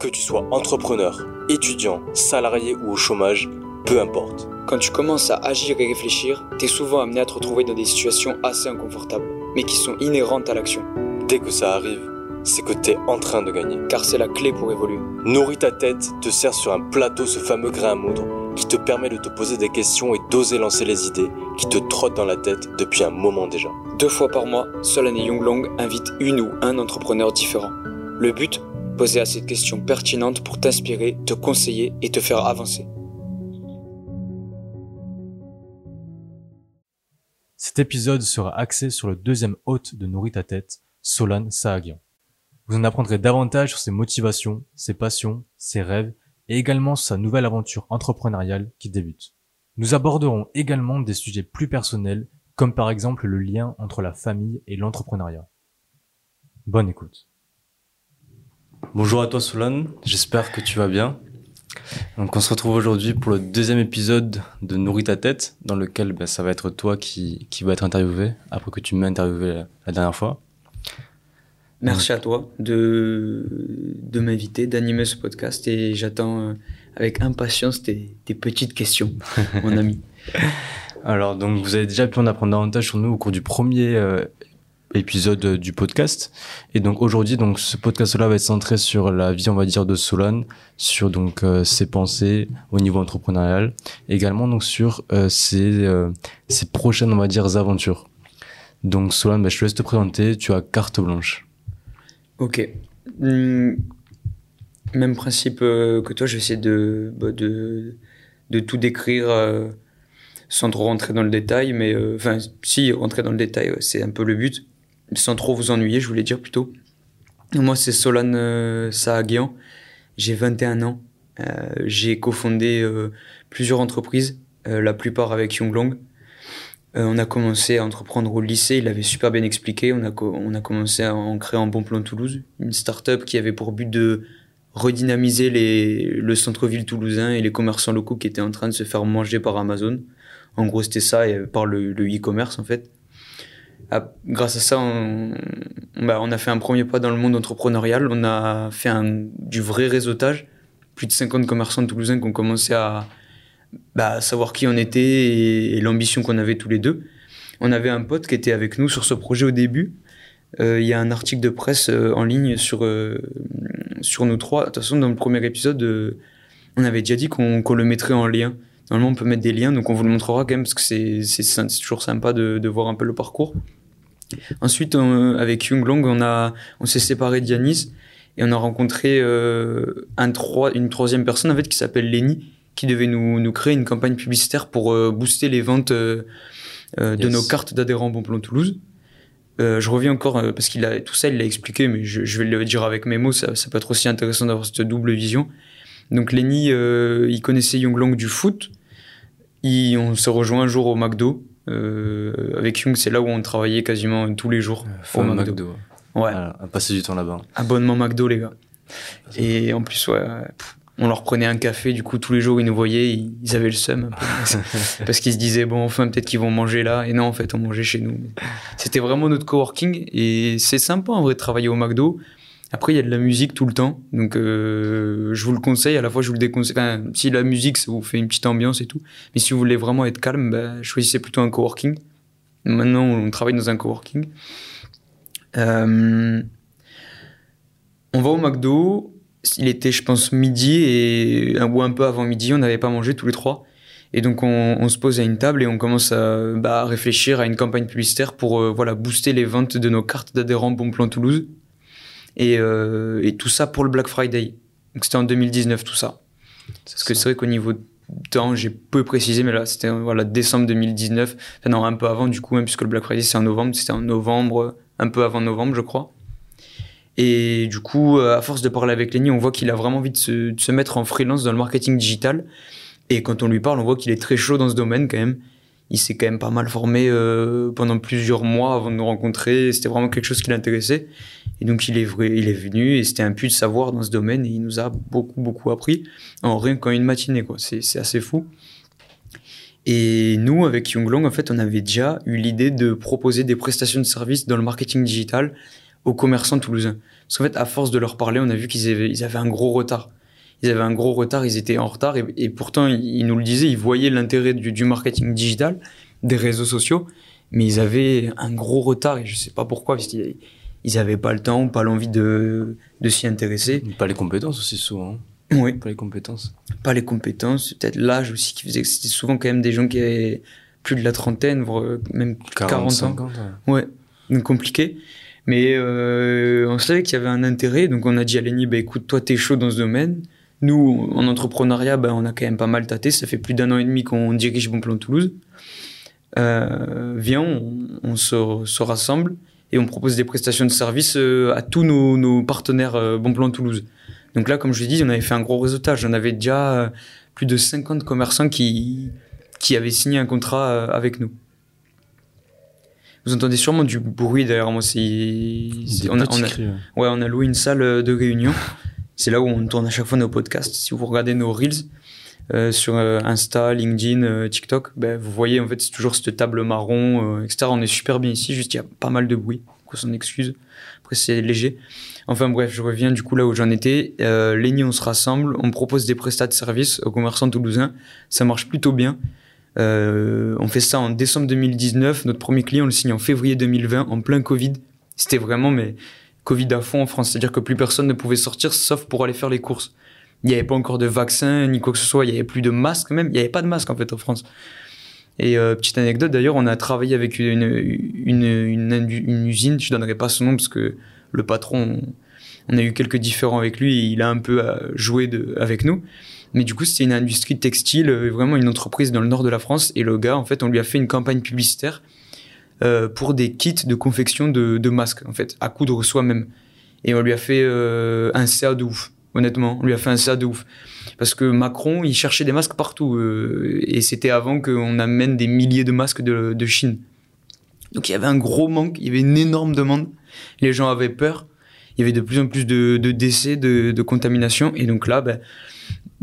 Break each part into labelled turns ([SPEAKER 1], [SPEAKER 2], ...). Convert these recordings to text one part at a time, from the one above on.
[SPEAKER 1] Que tu sois entrepreneur, étudiant, salarié ou au chômage, peu importe.
[SPEAKER 2] Quand tu commences à agir et réfléchir, t'es souvent amené à te retrouver dans des situations assez inconfortables, mais qui sont inhérentes à l'action.
[SPEAKER 1] Dès que ça arrive, c'est que t'es en train de gagner.
[SPEAKER 2] Car c'est la clé pour évoluer.
[SPEAKER 1] Nourris ta tête te sert sur un plateau ce fameux grain à moudre qui te permet de te poser des questions et d'oser lancer les idées qui te trottent dans la tête depuis un moment déjà.
[SPEAKER 2] Deux fois par mois, Solane et Younglong invitent une ou un entrepreneur différent. Le but Poser assez de questions pertinentes pour t'inspirer, te conseiller et te faire avancer.
[SPEAKER 3] Cet épisode sera axé sur le deuxième hôte de Nourris ta tête, Solane Saagian. Vous en apprendrez davantage sur ses motivations, ses passions, ses rêves et également sur sa nouvelle aventure entrepreneuriale qui débute. Nous aborderons également des sujets plus personnels comme par exemple le lien entre la famille et l'entrepreneuriat. Bonne écoute.
[SPEAKER 4] Bonjour à toi Solane, j'espère que tu vas bien. Donc on se retrouve aujourd'hui pour le deuxième épisode de Nourris ta tête, dans lequel ben, ça va être toi qui, qui va être interviewé, après que tu m'as interviewé la, la, dernière fois.
[SPEAKER 2] Merci à toi de, de m'inviter, d'animer ce podcast et j'attends euh, avec impatience tes, tes petites questions, mon ami.
[SPEAKER 4] Alors donc vous avez déjà pu en apprendre davantage sur nous au cours du premier euh, épisode euh, du podcast. Et donc aujourd'hui, donc ce podcast-là va être centré sur la vie, on va dire, de Solane, sur donc euh, ses pensées au niveau entrepreneurial, également donc sur euh, ses, euh, ses prochaines, on va dire, aventures. Donc Solane, bah, je te laisse te présenter. Tu as carte blanche.
[SPEAKER 2] Ok. Hum, même principe euh, que toi, je vais essayer de, bah, de, de tout décrire euh, sans trop rentrer dans le détail, mais enfin, si rentrer dans le détail, c'est un peu le but, sans trop vous ennuyer, je voulais dire plutôt. Moi, c'est Solane euh, j'ai 21 ans, euh, j'ai cofondé euh, plusieurs entreprises, euh, la plupart avec Younglong. Euh, on a commencé à entreprendre au lycée, il avait super bien expliqué. On a, commencé à en créer en Bon Plan Toulouse, une start-up qui avait pour but de redynamiser le centre-ville toulousain et les commerçants locaux qui étaient en train de se faire manger par Amazon. En gros, c'était ça, et par le e-commerce en fait. Ah, grâce à ça, on, bah, on a fait un premier pas dans le monde entrepreneurial. On a fait du vrai réseautage. Plus de 50 commerçants toulousains qui ont commencé à, bah, savoir qui on était et, l'ambition qu'on avait tous les deux. On avait un pote qui était avec nous sur ce projet au début. Euh, Il y a un article de presse euh, en ligne sur, euh, sur nous trois. De toute façon, dans le premier épisode, on avait déjà dit qu'on le mettrait en lien. Normalement, on peut mettre des liens, donc on vous le montrera quand même parce que c'est toujours sympa de, de voir un peu le parcours. Ensuite, on- avec Young Long, on, a, on s'est séparé d'Yanis et on a rencontré euh, un trois, une troisième personne en fait, qui s'appelle Lenny, qui devait nous, nous créer une campagne publicitaire pour euh, booster les ventes euh, de nos cartes d'adhérents Bon Plan Toulouse. Je reviens encore parce qu'il a tout ça, il l'a expliqué, mais je, je vais le dire avec mes mots. Ça, ça peut être aussi intéressant d'avoir cette double vision. Donc Lenny, il connaissait Young Long du foot. Il, on se rejoint un jour au McDo. Euh, avec Young, c'est là où on travaillait quasiment tous les jours.
[SPEAKER 4] Faut
[SPEAKER 2] au McDo.
[SPEAKER 4] McDo.
[SPEAKER 2] Ouais,
[SPEAKER 4] Voilà, à passer du temps là-bas.
[SPEAKER 2] abonnement McDo, les gars. Et en plus, ouais, pff, on leur prenait un café, du coup, tous les jours, ils nous voyaient, ils, ils avaient le seum. parce qu'ils se disaient, bon, enfin, peut-être qu'ils vont manger là. Et non, en fait, on mangeait chez nous. C'était vraiment notre coworking. Et c'est sympa, en vrai, de travailler au McDo. Après, il y a de la musique tout le temps. Donc, euh, je vous le conseille. À la fois, je vous le déconseille. Si la musique, ça vous fait une petite ambiance et tout. Mais si vous voulez vraiment être calme, bah, choisissez plutôt un coworking. Maintenant, on travaille dans un coworking. Euh, on va au McDo. Il était, je pense, midi et ou un peu avant midi. On n'avait pas mangé tous les trois. Et donc, on, se pose à une table et on commence à, bah, réfléchir à une campagne publicitaire pour euh, voilà booster les ventes de nos cartes d'adhérents Bon Plan Toulouse. Et, euh, et tout ça pour le Black Friday. Donc, c'était en 2019, tout ça. Parce que c'est vrai qu'au niveau de temps, j'ai peu précisé, mais là, c'était voilà, décembre 2019. Enfin, non, un peu avant, du coup, même, puisque le Black Friday, c'est en novembre. C'était en novembre, un peu avant novembre, je crois. Et du coup, euh, à force de parler avec Lenny, on voit qu'il a vraiment envie de se, de se mettre en freelance dans le marketing digital. Et quand on lui parle, on voit qu'il est très chaud dans ce domaine quand même. Il s'est quand même pas mal formé euh, pendant plusieurs mois avant de nous rencontrer. C'était vraiment quelque chose qui l'intéressait. Et donc il est, vrai, est venu et c'était un puits de savoir dans ce domaine et il nous a beaucoup, beaucoup appris en rien qu'en une matinée. C'est assez fou. Et nous, avec Younglong, en fait, on avait déjà eu l'idée de proposer des prestations de services dans le marketing digital aux commerçants toulousains. Parce qu'en fait, à force de leur parler, on a vu qu'ils avaient, ils avaient un gros retard. Ils avaient un gros retard, ils étaient en retard et, et pourtant, ils, ils nous le disaient, ils voyaient l'intérêt du, du marketing digital, des réseaux sociaux, mais ils avaient un gros retard et je sais pas pourquoi, parce qu'ils ils avaient pas le temps, pas l'envie de, de s'y intéresser.
[SPEAKER 4] Pas les compétences aussi souvent. hein.
[SPEAKER 2] Oui.
[SPEAKER 4] Pas les compétences.
[SPEAKER 2] Pas les compétences, peut-être l'âge aussi qui faisait que c'était souvent quand même des gens qui avaient plus de la trentaine, voire euh, même 40,
[SPEAKER 4] 40,
[SPEAKER 2] ans.
[SPEAKER 4] 50, ouais.
[SPEAKER 2] Ouais, donc compliqué. Mais euh, on savait qu'il y avait un intérêt, donc on a dit à Lenny, bah, écoute, toi, t'es chaud dans ce domaine. Nous, en entrepreneuriat, bah, on a quand même pas mal tâté. Ça fait plus d'un an et demi qu'on dirige Bon Plan Toulouse. Euh, viens, on, on se, se rassemble et on propose des prestations de services euh, à tous nos, nos partenaires euh, Bon Plan Toulouse. Donc là, comme je l'ai dit, on avait fait un gros réseautage. On avait déjà plus de 50 commerçants qui, qui avaient signé un contrat avec nous. Vous entendez sûrement du bruit derrière moi. C'est, c'est-
[SPEAKER 4] Des
[SPEAKER 2] on, a,
[SPEAKER 4] petits
[SPEAKER 2] on a-
[SPEAKER 4] cris, ouais.
[SPEAKER 2] on a loué une salle de réunion. C'est là où on tourne à chaque fois nos podcasts. Si vous regardez nos reels euh, sur euh, Insta, LinkedIn, euh, TikTok, ben, vous voyez en fait c'est toujours cette table marron, etc. On est super bien ici. Juste il y a pas mal de bruit. On s'en excuse. Après c'est léger. Enfin bref, je reviens du coup là où j'en étais. Euh, Lenny, on se rassemble, on propose des prestats de services aux commerçants toulousains. Ça marche plutôt bien. On fait ça en décembre 2019. Notre premier client, on le signe en février 2020, en plein Covid. C'était vraiment mais Covid à fond en France. C'est-à-dire que plus personne ne pouvait sortir sauf pour aller faire les courses. Il n'y avait pas encore de vaccin ni quoi que ce soit. Il n'y avait plus de masques même. Il n'y avait pas de masque en fait en France. Et euh, petite anecdote d'ailleurs, on a travaillé avec une, usine. Je donnerai pas son nom parce que le patron, on a eu quelques différends avec lui et il a un peu euh, joué de, avec nous. Mais du coup, c'était une industrie textile, euh, vraiment une entreprise dans le nord de la France. Et le gars, en fait, on lui a fait une campagne publicitaire euh, pour des kits de confection de, masques, en fait, à coudre soi-même. Et on lui a fait euh, un CA de ouf, honnêtement. On lui a fait un CA de ouf. Parce que Macron, il cherchait des masques partout. euh, et c'était avant qu'on amène des milliers de masques de, Chine. Donc il y avait un gros manque, il y avait une énorme demande. Les gens avaient peur. Il y avait de plus en plus de, décès, de, de contamination. Et donc là, ben,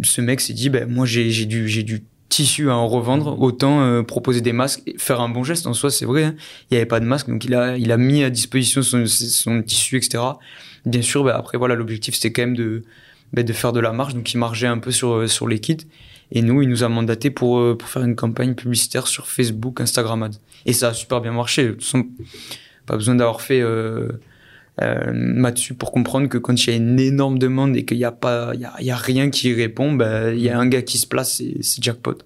[SPEAKER 2] ce mec s'est dit, ben, moi j'ai j'ai du tissu à en revendre, autant euh, proposer des masques, faire un bon geste en soi, c'est vrai. hein. Il n'y avait pas de masque, donc il a, il a mis à disposition son, son tissu, etc. Bien sûr, ben, après voilà, l'objectif c'était quand même de, ben, de faire de la marge, donc il margeait un peu sur, sur les kits. Et nous, il nous a mandaté pour, euh, pour faire une campagne publicitaire sur Facebook, Instagram Ads. Et ça a super bien marché. De toute façon, pas besoin d'avoir fait euh, euh, là-dessus pour comprendre que quand il y a une énorme demande et qu'il n'y a, pas, il y a, il y a rien qui répond, ben, il y a un gars qui se place, c'est c'est jackpot.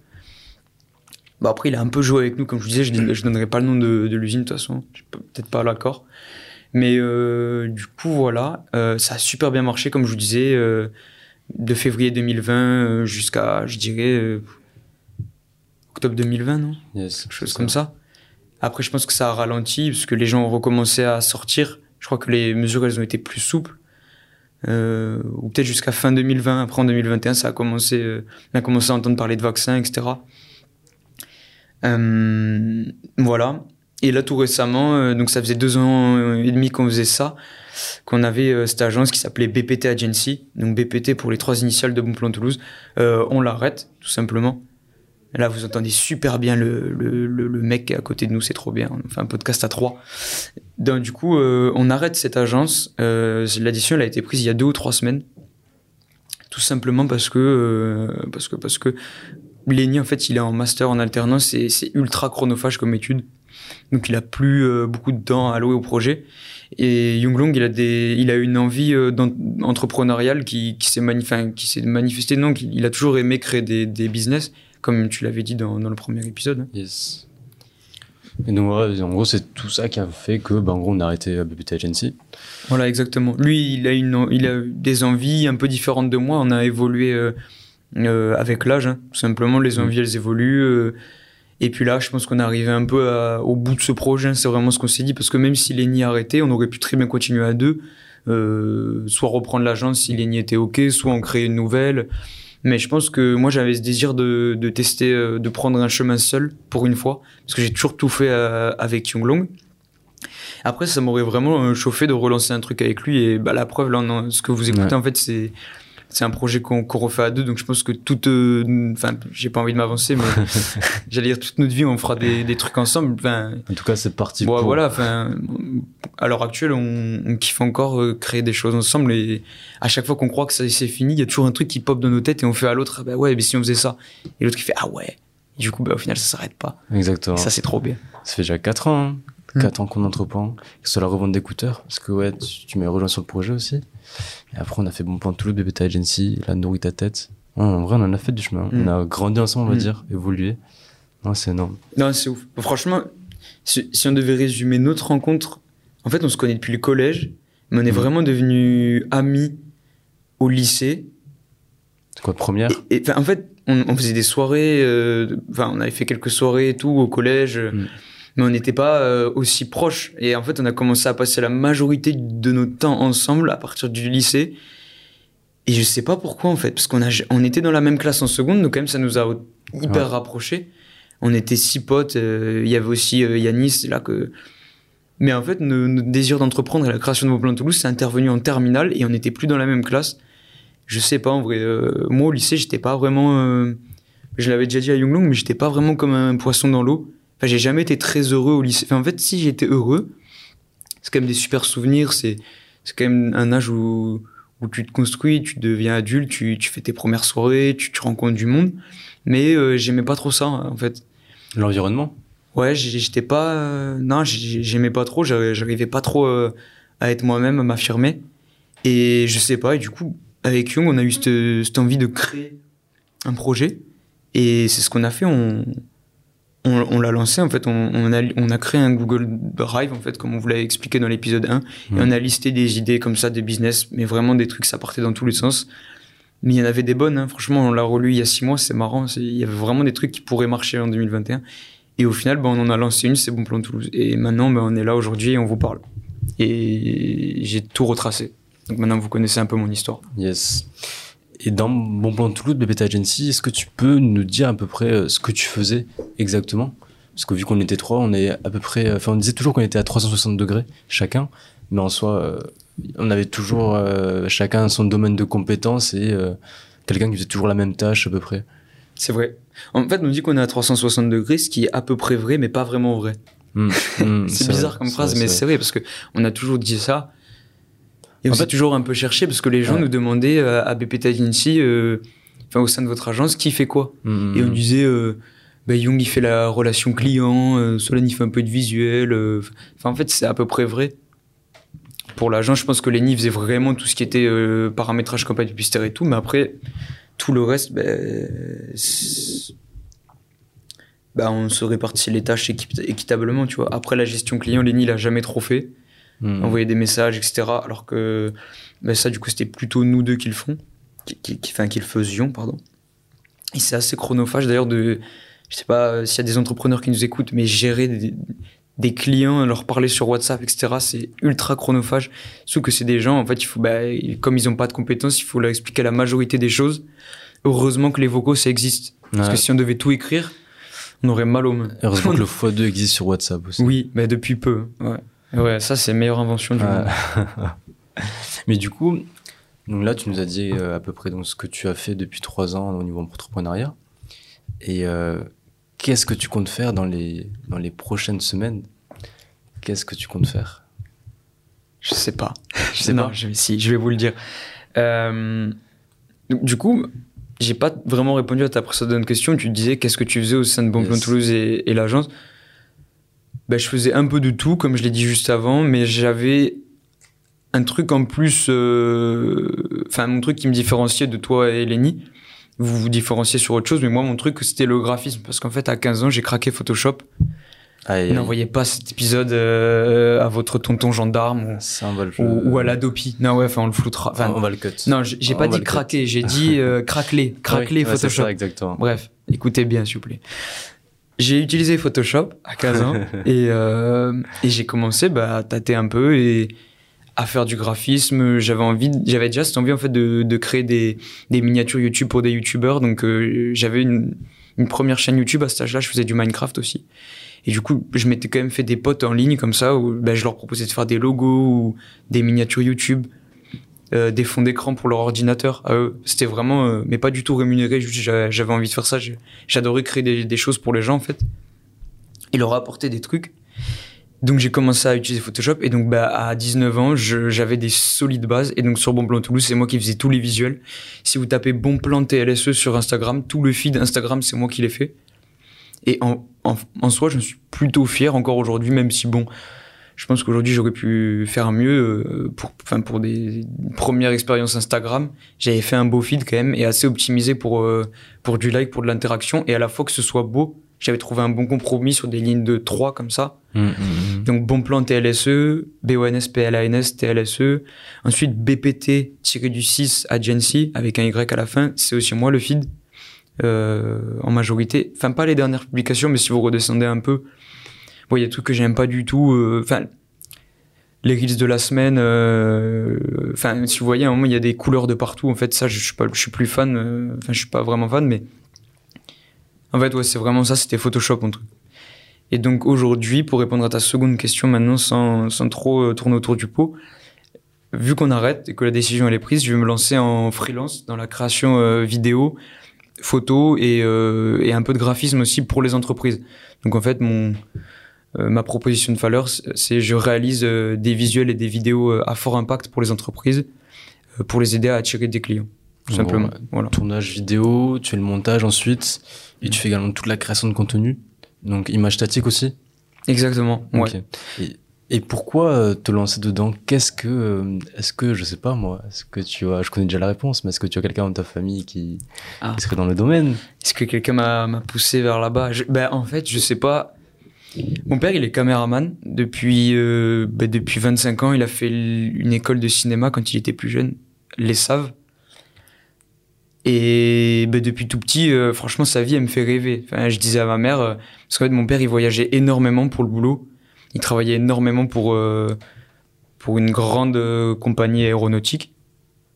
[SPEAKER 2] Bah après, il a un peu joué avec nous, comme je vous disais, je ne donnerai pas le nom de, de l'usine de toute façon, je peux peut-être pas l'accord. Mais euh, du coup, voilà, euh, ça a super bien marché, comme je vous disais, euh, de février 2020 euh, jusqu'à, je dirais, euh, octobre 2020, non?
[SPEAKER 4] Yes.
[SPEAKER 2] quelque chose comme ça. Après, je pense que ça a ralenti parce que les gens ont recommencé à sortir. Je crois que les mesures, elles ont été plus souples. Euh, ou peut-être jusqu'à fin 2020. Après, en 2021, ça a commencé, euh, on a commencé à entendre parler de vaccins, etc. Euh, voilà. Et là, tout récemment, euh, donc ça faisait deux ans et demi qu'on faisait ça, qu'on avait euh, cette agence qui s'appelait BPT Agency, donc BPT pour les trois initiales de Bon Plan Toulouse. On l'arrête, tout simplement. Là, vous entendez super bien le, le, le, le mec à côté de nous, c'est trop bien. On fait un podcast à trois. Donc, du coup, euh, on arrête cette agence. Euh, L'addition, elle a été prise il y a deux ou trois semaines. Tout simplement parce que, euh, parce que, parce que Lenny, en fait, il est en master en alternance et c'est ultra chronophage comme étude. Donc, il a plus euh, beaucoup de temps à allouer au projet. Et Younglong, il a des, il a une envie euh, qui, qui s'est mani- enfin, qui s'est manifestée. Qu'il- il a toujours aimé créer des, des business, comme tu l'avais dit dans, dans le premier épisode.
[SPEAKER 4] Yes. Et donc, en gros, c'est tout ça qui a fait que, bah, en gros, on a arrêté euh, BBT Agency.
[SPEAKER 2] Voilà, exactement. Lui, il a, une, il a des envies un peu différentes de moi. On a évolué euh, euh, avec l'âge, hein. tout simplement. Les envies, elles évoluent. euh, et puis là, je pense qu'on est arrivé un peu à- au bout de ce projet. hein. C'est vraiment ce qu'on s'est dit. Parce que même si Lenny a arrêté, on aurait pu très bien continuer à deux. Soit reprendre l'agence si Lenny était OK, soit en créer une nouvelle. Mais je pense que moi, j'avais ce désir de, de tester, euh, de prendre un chemin seul pour une fois. Parce que j'ai toujours tout fait euh, avec Younglong. Après, ça m'aurait vraiment euh, chauffé de relancer un truc avec lui. Et bah, la preuve, là, ce que vous écoutez,
[SPEAKER 4] Ouais.
[SPEAKER 2] en fait, c'est c'est un projet qu'on qu'on refait à deux, donc je pense que toute, euh, enfin, j'ai pas envie de m'avancer, mais j'allais dire toute notre vie, on fera des, des trucs ensemble. Enfin,
[SPEAKER 4] En tout cas, c'est parti.
[SPEAKER 2] bon,
[SPEAKER 4] pour.
[SPEAKER 2] voilà. Enfin, à l'heure actuelle, on, on kiffe encore euh, créer des choses ensemble, et à chaque fois qu'on croit que c'est fini, il y a toujours un truc qui pop dans nos têtes, et on fait à l'autre, ah bah ouais, mais si on faisait ça, et l'autre qui fait ah ouais. Et du coup, bah, au final, ça s'arrête pas.
[SPEAKER 4] Exactement.
[SPEAKER 2] Et ça, c'est trop bien.
[SPEAKER 4] Ça fait déjà 4 ans, hein.
[SPEAKER 2] Mm.
[SPEAKER 4] 4 ans qu'on entreprend, que ce soit la revente d'écouteurs, parce que ouais, tu, tu m'as rejoint sur le projet aussi. Et après, on a fait Bon Plan Toulouse, BBT Agency, la nourrit ta tête. Ouais, en vrai, on en a fait du chemin.
[SPEAKER 2] Mm.
[SPEAKER 4] On a grandi ensemble, on va
[SPEAKER 2] Mm.
[SPEAKER 4] dire, évolué. Non, c'est énorme.
[SPEAKER 2] Non, c'est ouf. Franchement, si, si on devait résumer notre rencontre, en fait, on se connaît depuis le collège, mais on est
[SPEAKER 4] Mhm.
[SPEAKER 2] vraiment devenus amis au lycée.
[SPEAKER 4] C'est quoi, première?
[SPEAKER 2] Et, et, enfin, en fait, on, on faisait des soirées, euh, enfin, on avait fait quelques soirées et tout au collège, euh. Mais on n'était pas euh, aussi proches. Et en fait, on a commencé à passer la majorité de notre temps ensemble à partir du lycée. Et je sais pas pourquoi, en fait, parce qu'on a, on était dans la même classe en seconde, donc quand même, ça nous a hyper
[SPEAKER 4] Ouais.
[SPEAKER 2] rapprochés. On était six potes, euh, il y avait aussi euh, Yanis, là que... Mais en fait, notre désir d'entreprendre et la création de Vos Plans Toulouse, c'est intervenu en terminale et on n'était plus dans la même classe. Je sais pas, en vrai. euh, moi, au lycée, j'étais pas vraiment... je l'avais déjà dit à Younglong, mais j'étais pas vraiment comme un poisson dans l'eau. Enfin, j'ai jamais été très heureux au lycée. Enfin, en fait, si j'étais heureux, c'est quand même des super souvenirs. C'est c'est quand même un âge où, où tu te construis, tu deviens adulte, tu, tu fais tes premières soirées, tu, tu rencontres du monde. Mais euh, j'aimais pas trop ça, en fait.
[SPEAKER 4] L'environnement?
[SPEAKER 2] Ouais, j'étais pas. euh, non, j'ai- j'aimais pas trop. j'arri- J'arrivais pas trop euh, à être moi-même, à m'affirmer. Et je sais pas. Et du coup, avec Young, on a eu cette, cette envie de créer un projet. Et c'est ce qu'on a fait. On, on, on l'a lancé. En fait, on, on, a, on a créé un Google Drive, en fait, comme on vous l'avait expliqué dans l'épisode 1. Et on a listé des idées comme ça, des business, mais vraiment des trucs, ça partait dans tous les sens. Mais il y en avait des bonnes, hein. franchement, on l'a relu il y a six mois, c'est marrant. Il y avait vraiment des trucs qui pourraient marcher en 2021. Et au final, ben, on en a lancé une, c'est Bon Plan Toulouse. Et maintenant, ben, on est là aujourd'hui et on vous parle. Et j'ai tout retracé. Donc maintenant, vous connaissez un peu mon histoire.
[SPEAKER 4] Yes. Et dans Bon Plan Toulouse, BBT Agency, est-ce que tu peux nous dire à peu près euh, ce que tu faisais exactement? Parce que vu qu'on était trois, on est à peu près. euh, Enfin, on disait toujours qu'on était à 360 degrés chacun, mais en soi, euh, on avait toujours euh, chacun son domaine de compétences et euh, quelqu'un qui faisait toujours la même tâche à peu près.
[SPEAKER 2] C'est vrai. En fait, on dit qu'on est à 360 degrés, ce qui est à peu près vrai, mais pas vraiment vrai.
[SPEAKER 4] Hmm, hmm,
[SPEAKER 2] C'est
[SPEAKER 4] vrai,
[SPEAKER 2] bizarre comme phrase,
[SPEAKER 4] vrai,
[SPEAKER 2] mais
[SPEAKER 4] c'est
[SPEAKER 2] c'est vrai parce que on a toujours dit ça. Et on s'est
[SPEAKER 4] fait-
[SPEAKER 2] toujours un peu cherché parce que les gens
[SPEAKER 4] Ouais.
[SPEAKER 2] nous demandaient euh, à BPT Agency, euh, enfin au sein de votre agence, qui fait quoi
[SPEAKER 4] vrai. Hmm,
[SPEAKER 2] Et on
[SPEAKER 4] hmm.
[SPEAKER 2] disait, euh, bah, Young il fait la relation client, euh, Solène il fait un peu de visuel. euh, Enfin en fait c'est à peu près vrai. Pour l'agence, je pense que Lenny faisait vraiment tout ce qui était euh, paramétrage campagne publicitaire et tout, mais après tout le reste, ben, bah, on se répartit les tâches équitablement, tu vois. Après la gestion client, Lenny il a jamais trop fait
[SPEAKER 4] Hmm.
[SPEAKER 2] envoyer des messages, etc. Alors que ben ça, du coup, c'était plutôt nous deux qui le font, qui, qui, qui- enfin, qui le faisions, pardon. Et c'est assez chronophage d'ailleurs de, je sais pas euh, s'il y a des entrepreneurs qui nous écoutent, mais gérer des, des clients, leur parler sur WhatsApp, etc. C'est ultra chronophage. Sauf que c'est des gens, en fait, il faut, bah, comme ils ont pas de compétences, il faut leur expliquer la majorité des choses. Heureusement que les vocaux, ça existe. Parce que si on devait tout écrire, on aurait mal aux mains.
[SPEAKER 4] Heureusement que le x2 existe sur WhatsApp aussi.
[SPEAKER 2] Oui, mais depuis peu. Ouais. Ouais, ça, c'est meilleure invention du monde.
[SPEAKER 4] Mais du coup, donc là, tu nous as dit euh, à peu près donc, ce que tu as fait depuis trois ans au niveau entrepreneuriat. Et euh, qu'est-ce que tu comptes faire dans les, dans les prochaines semaines? Qu'est-ce que tu comptes faire?
[SPEAKER 2] Je sais pas.
[SPEAKER 4] Je sais
[SPEAKER 2] non,
[SPEAKER 4] pas.
[SPEAKER 2] Je, si, je vais vous le dire. Euh, du coup, j'ai pas vraiment répondu à ta précédente question. Tu disais qu'est-ce que tu faisais au sein de Plan
[SPEAKER 4] Yes.
[SPEAKER 2] Toulouse et, et l'agence? Ben, je faisais un peu de tout, comme je l'ai dit juste avant, mais j'avais un truc en plus. euh, Enfin, mon truc qui me différenciait de toi et Lenny. Vous vous différenciez sur autre chose, mais moi, mon truc, c'était le graphisme. Parce qu'en fait, à 15 ans, j'ai craqué Photoshop. N'envoyez pas cet épisode euh, à votre tonton gendarme ou, ou, ou à l'Adopi. Non, ouais, enfin, on le floutera. Enfin,
[SPEAKER 4] on va le cut.
[SPEAKER 2] non, j'ai pas dit craquer, j'ai dit euh, craqueler, craqueler
[SPEAKER 4] Ouais, ouais, c'est
[SPEAKER 2] Photoshop.
[SPEAKER 4] ça, exactement.
[SPEAKER 2] Bref, écoutez bien, s'il vous plaît. J'ai utilisé Photoshop à 15 ans et, euh, et j'ai commencé bah, à tâter un peu et à faire du graphisme. J'avais envie, j'avais déjà cette envie en fait de, de créer des, des miniatures YouTube pour des YouTubeurs. Donc euh, j'avais une, une première chaîne YouTube à cet âge-là. Je faisais du Minecraft aussi. Et du coup, je m'étais quand même fait des potes en ligne comme ça où bah, je leur proposais de faire des logos ou des miniatures YouTube. Euh, des fonds d'écran pour leur ordinateur à eux. C'était vraiment, euh, mais pas du tout rémunéré. J'avais envie de faire ça. J'adorais créer des, choses pour les gens en fait. Et leur apporter des trucs. Donc j'ai commencé à utiliser Photoshop et donc bah, à 19 ans j'avais des solides bases et donc sur Bon Plan Toulouse c'est moi qui faisais tous les visuels. Si vous tapez Bon Plan TLSE sur Instagram, tout le feed Instagram c'est moi qui l'ai fait. Et en soi je suis plutôt fier encore aujourd'hui même si bon je pense qu'aujourd'hui j'aurais pu faire mieux euh, pour enfin pour des premières expériences Instagram j'avais fait un beau feed quand même et assez optimisé pour euh, pour du like pour de l'interaction et à la fois que ce soit beau j'avais trouvé un bon compromis sur des lignes de 3 comme ça
[SPEAKER 4] Hum, hum, hum.
[SPEAKER 2] donc bon plan TLSE, BONS, PLANS, TLSE. Ensuite BPT tiré du 6 Agency avec un Y à la fin. C'est aussi moi le feed euh, en majorité. Enfin pas les dernières publications, mais si vous redescendez un peu, il y a des trucs que j'aime pas du tout. euh, Enfin les reels de la semaine. euh, Enfin si vous voyez il y a des couleurs de partout. En fait ça je suis pas, je suis plus fan. euh, Enfin je suis pas vraiment fan, mais en fait ouais c'est vraiment ça. C'était Photoshop mon truc. Et donc aujourd'hui, pour répondre à ta seconde question maintenant, sans, sans trop tourner autour du pot, vu qu'on arrête et que la décision elle est prise, je vais me lancer en freelance dans la création vidéo, photo et, et un peu de graphisme aussi pour les entreprises. Donc en fait, mon, ma proposition de valeur, c'est je réalise euh, des visuels et des vidéos euh, à fort impact pour les entreprises euh, pour les aider à attirer des clients, tout
[SPEAKER 4] En
[SPEAKER 2] simplement. Voilà.
[SPEAKER 4] Tournage vidéo, tu fais le montage ensuite, et tu fais également toute la création de contenu. Donc image statique aussi.
[SPEAKER 2] Exactement. Ouais.
[SPEAKER 4] Et, et pourquoi euh, te lancer dedans? Qu'est-ce que, euh, est-ce que, je sais pas moi, est-ce que tu as, je connais déjà la réponse, mais est-ce que tu as quelqu'un dans ta famille qui,
[SPEAKER 2] Ah.
[SPEAKER 4] qui serait dans le domaine?
[SPEAKER 2] Est-ce que quelqu'un m'a poussé vers là-bas? Ben en fait, je sais pas. Mon père, il est caméraman depuis euh, depuis 25 ans. Il a fait une école de cinéma quand il était plus jeune, les Saves. Et ben, depuis tout petit, euh, franchement, sa vie, elle me fait rêver. Je disais à ma mère, euh, parce qu'en fait, mon père, il voyageait énormément pour le boulot. Il travaillait énormément pour euh, pour une grande compagnie aéronautique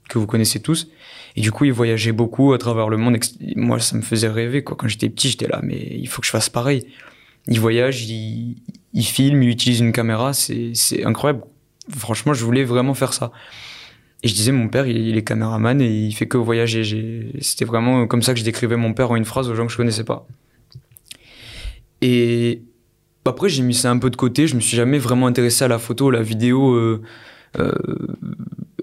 [SPEAKER 2] que vous connaissez tous. Et du coup, il voyageait beaucoup à travers le monde. Moi, ça me faisait rêver. Quoi. Quand j'étais petit, j'étais là, mais il faut que je fasse pareil. Il voyage, il, il filme, il utilise une caméra. C'est incroyable. Franchement, je voulais vraiment faire ça. Et je disais, mon père, il, est caméraman et il fait que voyager. C'était vraiment comme ça que je décrivais mon père en une phrase aux gens que je connaissais pas. Et après, j'ai mis ça un peu de côté. Je me suis jamais vraiment intéressé à la photo, à la vidéo. euh, euh,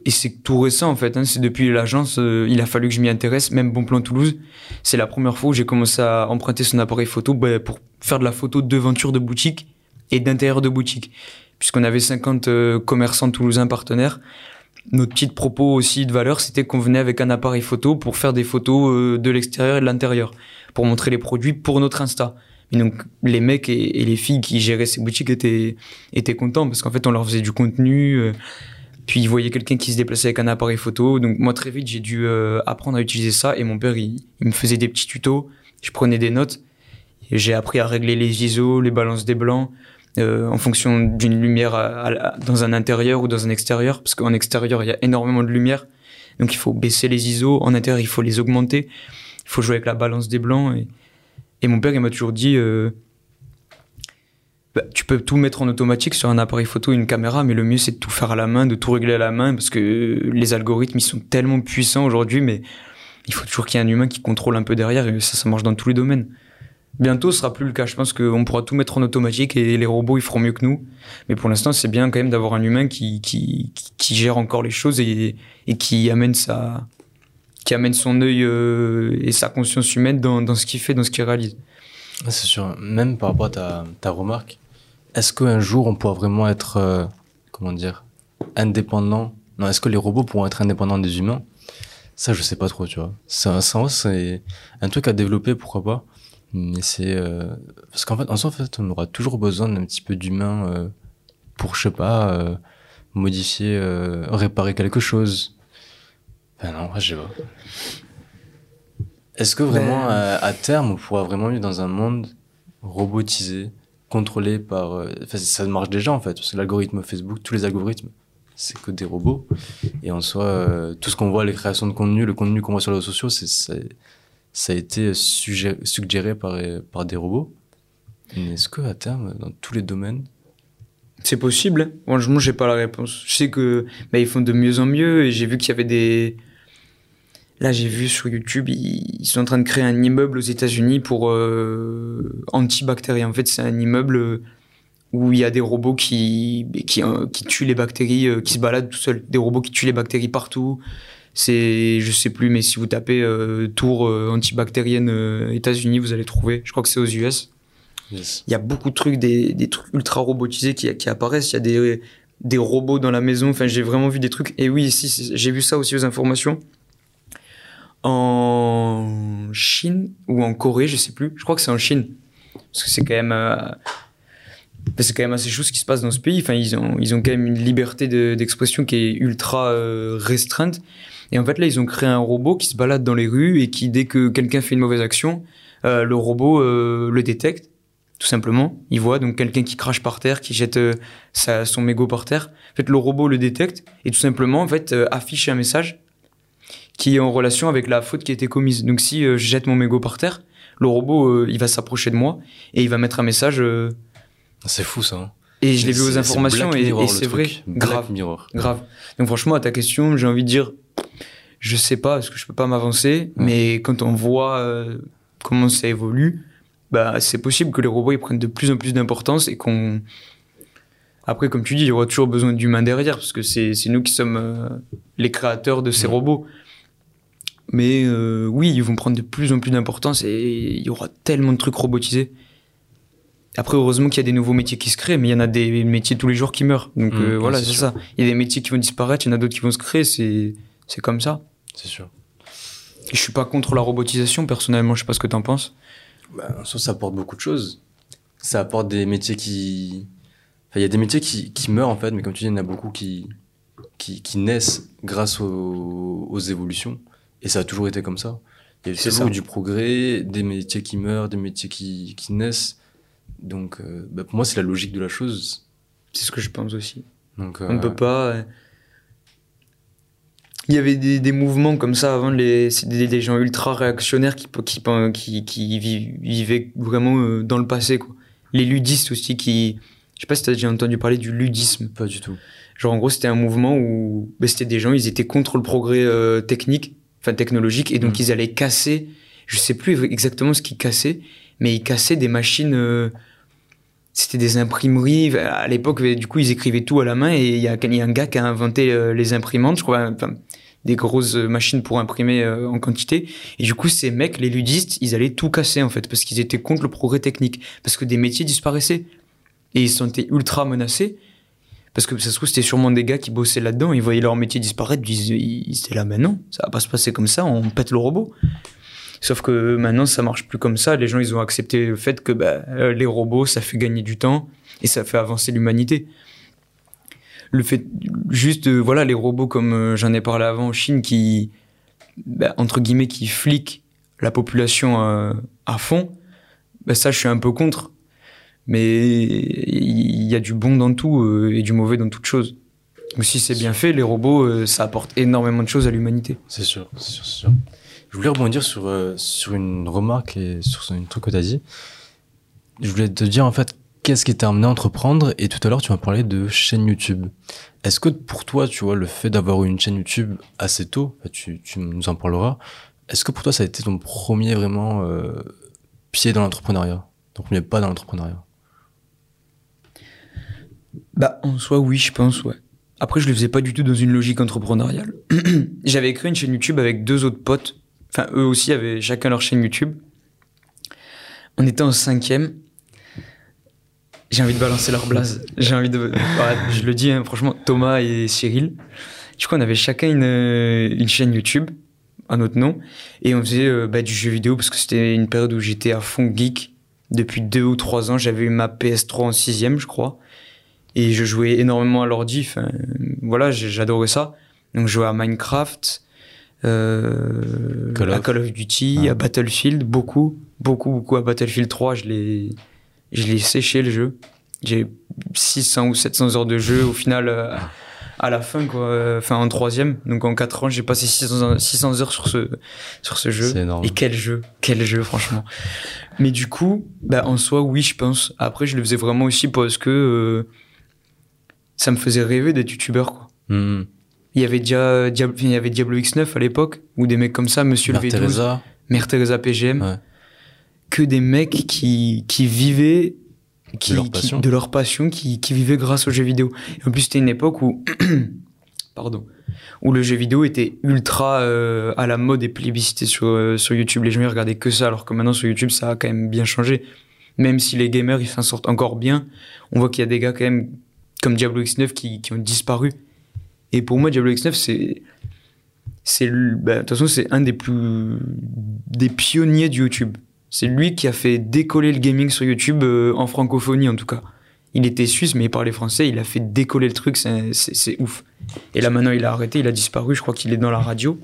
[SPEAKER 2] et c'est tout récent en fait. Hein. C'est depuis l'agence, euh, il a fallu que je m'y intéresse. Même Bon Plan Toulouse, c'est la première fois où j'ai commencé à emprunter son appareil photo bah, pour faire de la photo de devanture de boutique et d'intérieur de boutique. Puisqu'on avait 50 euh, commerçants toulousains partenaires. Notre petite propos aussi de valeur, c'était qu'on venait avec un appareil photo pour faire des photos euh, de l'extérieur et de l'intérieur, pour montrer les produits pour notre Insta. Et donc les mecs et, et les filles qui géraient ces boutiques étaient étaient contents parce qu'en fait on leur faisait du contenu. Puis ils voyaient quelqu'un qui se déplaçait avec un appareil photo. Donc moi très vite j'ai dû euh, apprendre à utiliser ça. Et mon père il, il me faisait des petits tutos. Je prenais des notes. J'ai appris à régler les ISO, les balances des blancs, euh, en fonction d'une lumière dans un intérieur ou dans un extérieur. Parce qu'en extérieur il y a énormément de lumière. Donc il faut baisser les ISO. En intérieur il faut les augmenter. Il faut jouer avec la balance des blancs. Et, et mon père il m'a toujours dit... euh, bah, tu peux tout mettre en automatique sur un appareil photo, une caméra, mais le mieux c'est de tout faire à la main, de tout régler à la main, parce que les algorithmes ils sont tellement puissants aujourd'hui, mais il faut toujours qu'il y ait un humain qui contrôle un peu derrière, et ça, ça marche dans tous les domaines. Bientôt, ce sera plus le cas. Je pense qu'on pourra tout mettre en automatique et les robots ils feront mieux que nous. Mais pour l'instant, c'est bien quand même d'avoir un humain qui, qui, qui, gère encore les choses et, et qui amène sa, qui amène son œil euh, et sa conscience humaine dans, dans ce qu'il fait, dans ce qu'il réalise.
[SPEAKER 4] C'est sûr. Même par rapport à ta, ta remarque, est-ce qu'un jour on pourra vraiment être, euh, comment dire, indépendant? Non, est-ce que les robots pourront être indépendants des humains? Ça, je sais pas trop, tu vois. Ça en vrai, c'est un truc à développer, pourquoi pas. Mais c'est euh, parce qu'en fait, en soi, en fait, on aura toujours besoin d'un petit peu d'humain euh, pour, je sais pas, euh, modifier, réparer quelque chose. Ben non, je sais pas. Est-ce que vraiment,
[SPEAKER 2] Ben-
[SPEAKER 4] à, à terme, on pourra vraiment vivre dans un monde robotisé, contrôlé par... euh, ça marche déjà, en fait, parce l'algorithme Facebook, tous les algorithmes, c'est que des robots. Et en soi, euh, tout ce qu'on voit, les créations de contenu, le contenu qu'on voit sur les réseaux sociaux, c'est, ça a été suggéré, suggéré par, des robots. Mais est-ce que à terme, dans tous les domaines,
[SPEAKER 2] C'est possible. Franchement, j'ai pas la réponse. Je sais que bah, font de mieux en mieux et j'ai vu qu'il y avait des. Là, j'ai vu sur YouTube, ils, ils sont en train de créer un immeuble aux États-Unis pour euh, antibactérien. En fait, c'est un immeuble où il y a des robots qui qui, euh, qui tuent les bactéries, euh, qui se baladent tout seuls. Des robots qui tuent les bactéries partout. C'est, je sais plus, mais si vous tapez euh, tour euh, antibactérienne euh, États-Unis, vous allez trouver. Je crois que c'est aux US
[SPEAKER 4] Yes.
[SPEAKER 2] il y a beaucoup de trucs, des, des trucs ultra robotisés qui, qui apparaissent. Il y a des, des robots dans la maison. Enfin, j'ai vraiment vu des trucs. Et oui, j'ai vu ça aussi aux informations. En Chine ou en Corée, je sais plus. Je crois que c'est en Chine. Parce que c'est quand même. euh, c'est quand même assez chose qui se passe dans ce pays. Enfin, ils ont, ils ont quand même une liberté de- d'expression qui est ultra euh, restreinte. Et en fait, là, ils ont créé un robot qui se balade dans les rues et qui, dès que quelqu'un fait une mauvaise action, euh, le robot euh, le détecte tout simplement. Il voit donc quelqu'un qui crache par terre, qui jette euh, sa, son mégot par terre. En fait, le robot le détecte et tout simplement en fait euh, affiche un message qui est en relation avec la faute qui a été commise. Donc si euh, je jette mon mégot par terre, le robot euh, il va s'approcher de moi et il va mettre un message. euh,
[SPEAKER 4] C'est fou ça. hein.
[SPEAKER 2] et je l'ai vu aux informations
[SPEAKER 4] Black
[SPEAKER 2] et, c'est vrai,
[SPEAKER 4] Black
[SPEAKER 2] grave,
[SPEAKER 4] Mirror.
[SPEAKER 2] grave. Donc franchement à ta question, j'ai envie de dire, je sais pas parce que je peux pas m'avancer, mais quand on voit euh, comment ça évolue, bah c'est possible que les robots ils prennent de plus en plus d'importance et qu'on après comme tu dis, il y aura toujours besoin d'humains derrière parce que c'est nous qui sommes euh, les créateurs de ces robots. Mais euh, oui, ils vont prendre de plus en plus d'importance et il y aura tellement de trucs robotisés. Après, heureusement qu'il y a des nouveaux métiers qui se créent, mais il y en a des métiers tous les jours qui meurent. Donc
[SPEAKER 4] Mhm,
[SPEAKER 2] euh, voilà,
[SPEAKER 4] c'est
[SPEAKER 2] ça. Il y a des métiers qui vont disparaître, il y en a d'autres qui vont se créer, c'est c'est comme ça.
[SPEAKER 4] C'est sûr.
[SPEAKER 2] Et je suis pas contre la robotisation, personnellement, je sais pas ce que t'en penses.
[SPEAKER 4] Bah, en soi, ça apporte beaucoup de choses. Ça apporte des métiers qui. Enfin, il y a des métiers qui, qui meurent en fait, mais comme tu dis, il y en a beaucoup qui, qui, qui naissent grâce aux, aux évolutions. Et ça a toujours été comme ça. Il y a toujours eu du progrès, des métiers qui meurent, des métiers qui, qui naissent. Donc, euh, bah, pour moi, c'est la logique de la chose.
[SPEAKER 2] C'est ce que je pense aussi.
[SPEAKER 4] Donc,
[SPEAKER 2] On ne
[SPEAKER 4] euh,
[SPEAKER 2] peut pas. euh, Il y avait des, des mouvements comme ça avant, les, des, des gens ultra réactionnaires qui, qui, qui, qui vi- vivaient vraiment euh, dans le passé. Quoi. Les ludistes aussi qui. Je sais pas si t'as déjà entendu parler du ludisme.
[SPEAKER 4] Pas du tout.
[SPEAKER 2] Genre en gros c'était un mouvement où ben, c'était des gens, ils étaient contre le progrès euh, technique, enfin technologique, et donc
[SPEAKER 4] Mm.
[SPEAKER 2] ils allaient casser, je sais plus exactement ce qu'ils cassaient, mais ils cassaient des machines, euh, c'était des imprimeries, à l'époque euh, du coup ils écrivaient tout à la main, et il y a, y a un gars qui a inventé euh, les imprimantes, je crois, enfin, des grosses machines pour imprimer euh, en quantité, et du coup ces mecs, les ludistes, ils allaient tout casser en fait, parce qu'ils étaient contre le progrès technique, parce que des métiers disparaissaient, et ils se sentaient ultra menacés, parce que ça se trouve, c'était sûrement des gars qui bossaient là-dedans, ils voyaient leur métier disparaître, ils, étaient là, mais non, ça va pas se passer comme ça, on pète le robot. Sauf que maintenant, ça marche plus comme ça. Les gens, ils ont accepté le fait que bah, euh, les robots, ça fait gagner du temps et ça fait avancer l'humanité. Le fait, juste, euh, voilà, les robots, comme euh, j'en ai parlé avant en Chine, qui, bah, entre guillemets, qui fliquent la population à fond, bah, ça, je suis un peu contre. Mais il y a du bon dans tout euh, et du mauvais dans toute chose. Donc si c'est bien fait, les robots, euh, ça apporte énormément de choses à l'humanité.
[SPEAKER 4] C'est sûr, c'est sûr, c'est sûr. Je voulais rebondir sur, euh, sur une remarque et sur un truc que tu as dit. Je voulais te dire en fait qu'est-ce qui t'a amené à entreprendre? Et tout à l'heure tu m'as parlé de chaîne YouTube. Est-ce que pour toi, tu vois, le fait d'avoir une chaîne YouTube assez tôt, tu, tu nous en parleras, est-ce que pour toi ça a été ton premier vraiment pied dans l'entrepreneuriat? Ton premier pas dans l'entrepreneuriat?
[SPEAKER 2] Bah, en soi, oui, je pense, ouais. Après, je le faisais pas du tout dans une logique entrepreneuriale. J'avais créé une chaîne YouTube avec deux autres potes. Enfin, eux aussi avaient chacun leur chaîne YouTube. On était en cinquième. J'ai envie de balancer leur blase. J'ai envie de. Je le dis, hein, franchement, Thomas et Cyril. Du coup, on avait chacun une, euh, chaîne YouTube, à notre nom. Et on faisait euh, bah, du jeu vidéo parce que c'était une période où j'étais à fond geek. Depuis deux ou trois ans, j'avais eu ma PS3 en sixième, je crois. Et je jouais énormément à l'ordi. Enfin, voilà, j'adorais ça. Donc, je jouais à Minecraft, euh,
[SPEAKER 4] Call
[SPEAKER 2] à. Call of Duty,
[SPEAKER 4] Ah.
[SPEAKER 2] à Battlefield, beaucoup, beaucoup, beaucoup à Battlefield 3. Je l'ai, je l'ai séché le jeu. J'ai 600 ou 700 heures de jeu au final euh, à la fin, quoi. euh, Enfin, en troisième. Donc, en 4 ans, j'ai passé 600, 600 heures sur ce, sur ce jeu.
[SPEAKER 4] C'est énorme.
[SPEAKER 2] Et quel jeu, quel jeu, franchement. Mais du coup, bah, en soi, oui, je pense. Après, je le faisais vraiment aussi parce que, euh, ça me faisait rêver d'être youtubeur, quoi.
[SPEAKER 4] Hmm.
[SPEAKER 2] Il y avait déjà Diab- il y avait Diablo X9 à l'époque, ou des mecs comme ça, Monsieur
[SPEAKER 4] Mère
[SPEAKER 2] le V12,
[SPEAKER 4] Teresa.
[SPEAKER 2] Mère Teresa PGM,
[SPEAKER 4] Ouais.
[SPEAKER 2] que des mecs qui, qui vivaient qui,
[SPEAKER 4] leur
[SPEAKER 2] qui-
[SPEAKER 4] passion.
[SPEAKER 2] de leur passion, qui, qui vivaient grâce aux jeux vidéo. Et en plus, c'était une époque où, pardon, où le jeu vidéo était ultra euh, à la mode et plébiscité sur, euh, sur YouTube. Les gens ils regardaient que ça, alors que maintenant sur YouTube, ça a quand même bien changé. Même si les gamers ils s'en sortent encore bien, on voit qu'il y a des gars quand même comme Diablo X9 qui, qui ont disparu. Et pour moi, Diablo X9, c'est bah, de toute façon c'est un des plus des pionniers du YouTube. C'est lui qui a fait décoller le gaming sur YouTube euh, en francophonie en tout cas. Il était suisse mais il parlait français, il a fait décoller le truc, c'est ouf. Et là maintenant il a arrêté, il a disparu, je crois qu'il est dans la radio.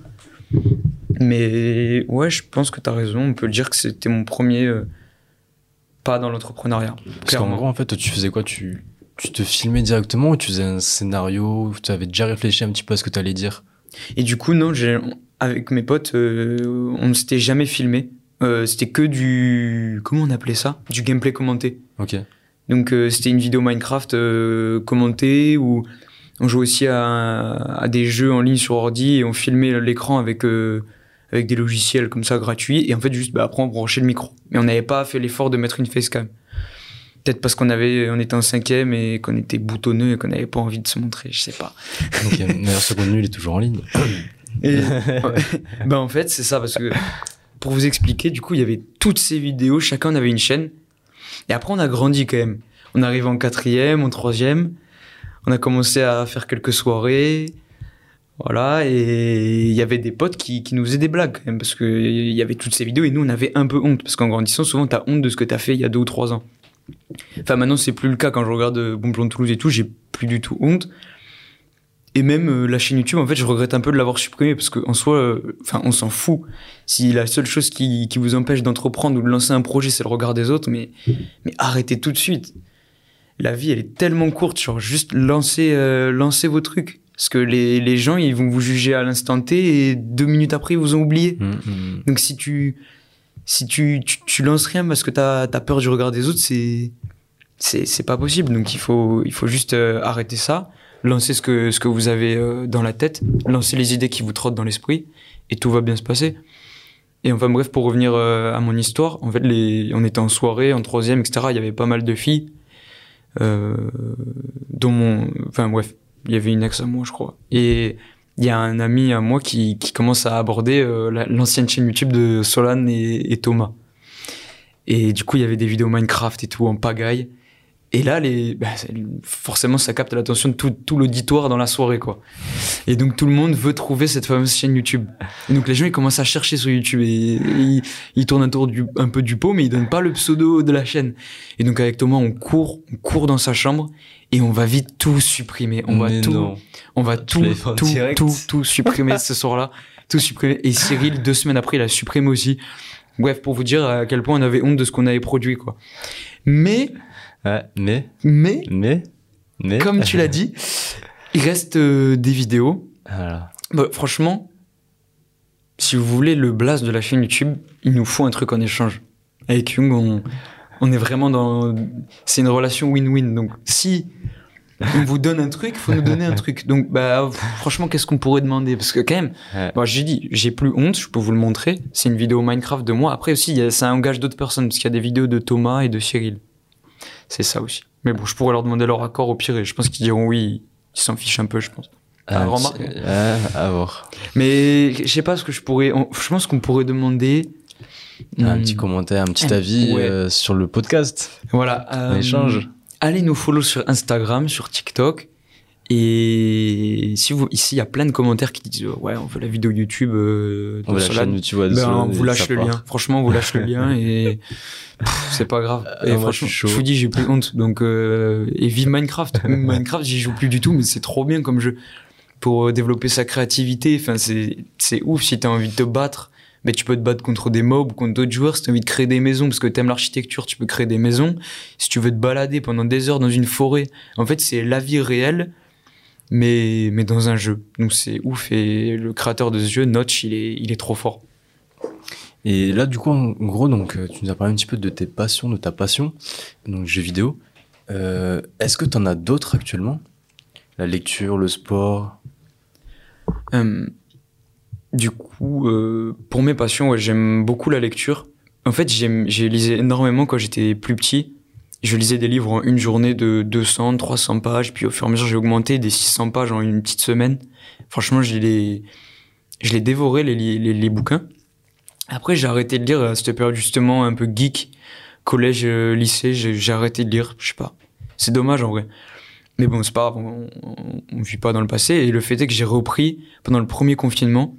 [SPEAKER 2] Mais ouais, je pense que tu as raison, on peut le dire que c'était mon premier euh, pas dans l'entrepreneuriat.
[SPEAKER 4] Parce qu'en gros, en fait, toi, tu faisais quoi? Tu, tu te filmais directement ou tu faisais un scénario Tu avais déjà réfléchi un petit peu à ce que tu allais dire?
[SPEAKER 2] Et du coup, non, avec mes potes, euh, on ne s'était jamais filmé. Euh, c'était que du. Comment on appelait ça? Du gameplay commenté.
[SPEAKER 4] Ok.
[SPEAKER 2] Donc, euh, c'était une vidéo Minecraft commentée où on jouait aussi à, à des jeux en ligne sur ordi et on filmait l'écran avec, avec des logiciels comme ça gratuits. Et en fait, juste bah, après, on branchait le micro. Mais on n'avait pas fait l'effort de mettre une facecam. Peut-être parce qu'on avait, on était en cinquième et qu'on était boutonneux et qu'on n'avait pas envie de se montrer, je sais pas.
[SPEAKER 4] Ok. D'ailleurs, ce contenu, il est toujours en ligne.
[SPEAKER 2] Et ben en fait, c'est ça parce que pour vous expliquer, du coup, il y avait toutes ces vidéos, chacun on avait une chaîne. Et après, on a grandi quand même. On arrive en quatrième, en troisième. On a commencé à faire quelques soirées. Voilà, et il y avait des potes qui, qui nous faisaient des blagues quand même, parce qu'il y avait toutes ces vidéos et nous on avait un peu honte, parce qu'en grandissant, souvent t'as honte de ce que t'as fait il y a deux ou trois ans. Enfin maintenant c'est plus le cas quand je regarde euh, Bon Plan de Toulouse et tout, j'ai plus du tout honte. Et même euh, la chaîne YouTube, en fait, je regrette un peu de l'avoir supprimée parce qu'en soi, euh, enfin, on s'en fout. Si la seule chose qui, qui vous empêche d'entreprendre ou de lancer un projet, c'est le regard des autres, mais, mais arrêtez tout de suite. La vie, elle est tellement courte, genre juste lancez, euh, lancez vos trucs. Parce que les, les gens, ils vont vous juger à l'instant T et deux minutes après, ils vous ont oublié.
[SPEAKER 4] Hmm, hmm.
[SPEAKER 2] Donc si tu, si tu, tu, tu lances rien parce que t'as as peur du regard des autres, c'est, c'est, pas possible. Donc il faut, il faut juste euh, arrêter ça, lancer ce que, ce que vous avez euh, dans la tête, lancer les idées qui vous trottent dans l'esprit, et tout va bien se passer. Et enfin bref, pour revenir euh, à mon histoire, en fait, les, on était en soirée, en troisième, etc. Il y avait pas mal de filles, dont mon, enfin bref, il y avait une ex à moi, je crois. Et il y a un ami à moi qui, commence à aborder euh, la- l'ancienne chaîne YouTube de Solan et, et Thomas. Et du coup, il y avait des vidéos Minecraft et tout en pagaille. Et là, les, bah, forcément, ça capte l'attention de tout, tout l'auditoire dans la soirée, quoi. Et donc, tout le monde veut trouver cette fameuse chaîne YouTube. Et donc, les gens, ils commencent à chercher sur YouTube et, et ils, ils tournent un tour du, un peu du pot, mais ils donnent pas le pseudo de la chaîne. Et donc, avec Thomas, on court, on court dans sa chambre et on va vite tout supprimer. On va tout,
[SPEAKER 4] non.
[SPEAKER 2] on va tout, tout,
[SPEAKER 4] direct
[SPEAKER 2] tout, tout supprimer ce soir-là. Tout supprimer. Et Cyril, deux semaines après, il a supprimé aussi. Bref, pour vous dire à quel point on avait honte de ce qu'on avait produit, quoi. Mais,
[SPEAKER 4] Ouais, mais,
[SPEAKER 2] mais,
[SPEAKER 4] mais, mais.
[SPEAKER 2] comme tu l'as dit, il reste euh, des vidéos.
[SPEAKER 4] Voilà.
[SPEAKER 2] Bah, franchement, si vous voulez le blast de la chaîne YouTube, il nous faut un truc en échange. Avec Young, on, on est vraiment dans. C'est une relation win-win. Donc, si on vous donne un truc, il faut nous donner un truc. Donc, bah, franchement, qu'est-ce qu'on pourrait demander? Parce que, quand même,
[SPEAKER 4] Ouais.
[SPEAKER 2] moi, j'ai dit, j'ai plus honte, je peux vous le montrer. C'est une vidéo Minecraft de moi. Après aussi, il y a- ça engage d'autres personnes, parce qu'il y a des vidéos de Thomas et de Cyril. C'est ça aussi. Mais bon, je pourrais leur demander leur accord au pire, et je pense qu'ils diront oui. Ils s'en fichent un peu, je pense. Ah, remarque.
[SPEAKER 4] ouais, à voir.
[SPEAKER 2] Mais je sais pas ce que je pourrais. on- Je pense qu'on pourrait demander.
[SPEAKER 4] Un
[SPEAKER 2] Hmm,
[SPEAKER 4] petit commentaire, un petit
[SPEAKER 2] Ouais.
[SPEAKER 4] avis euh, sur le podcast.
[SPEAKER 2] Voilà.
[SPEAKER 4] Un
[SPEAKER 2] euh,
[SPEAKER 4] échange.
[SPEAKER 2] Allez nous follow sur Instagram, sur TikTok. Et si vous ici, il y a plein de commentaires qui disent ouais, on veut la vidéo YouTube. Euh,
[SPEAKER 4] On va la chaîne YouTube
[SPEAKER 2] Ben, on vous lâche le
[SPEAKER 4] part.
[SPEAKER 2] lien. Franchement, on vous lâche le lien et c'est pas grave.
[SPEAKER 4] Ah,
[SPEAKER 2] et franchement,
[SPEAKER 4] je
[SPEAKER 2] vous dis, j'ai plus honte. Donc, euh, et vive Minecraft. Minecraft, j'y joue plus du tout, mais c'est trop bien comme jeu pour euh, développer sa créativité. Enfin, c'est c'est ouf si t'as envie de te battre. Mais tu peux te battre contre des mobs ou contre d'autres joueurs. Si t'as envie de créer des maisons parce que t'aimes l'architecture, tu peux créer des maisons. Si tu veux te balader pendant des heures dans une forêt, en fait, c'est la vie réelle, mais mais dans un jeu. Donc c'est ouf et le créateur de ce jeu, Notch, il est il est trop fort.
[SPEAKER 4] Et là, du coup, en gros, donc, euh, tu nous as parlé un petit peu de tes passions, de ta passion, donc jeux vidéo. Euh, Est-ce que tu en as d'autres actuellement? La lecture, le sport?
[SPEAKER 2] Euh, du coup, euh, pour mes passions, ouais, j'aime beaucoup la lecture. En fait, j'ai lisé énormément quand j'étais plus petit. Je lisais des livres en une journée de 200, 300 pages, puis au fur et à mesure, j'ai augmenté des 600 pages en une petite semaine. Franchement, je les, je les dévorais, les, les, les bouquins. Après, j'ai arrêté de lire à cette période justement un peu geek, collège, euh, lycée, j'ai arrêté de lire, je sais pas. C'est dommage en vrai. Mais bon, c'est pas grave, on, on vit pas dans le passé. Et le fait est que j'ai repris pendant le premier confinement.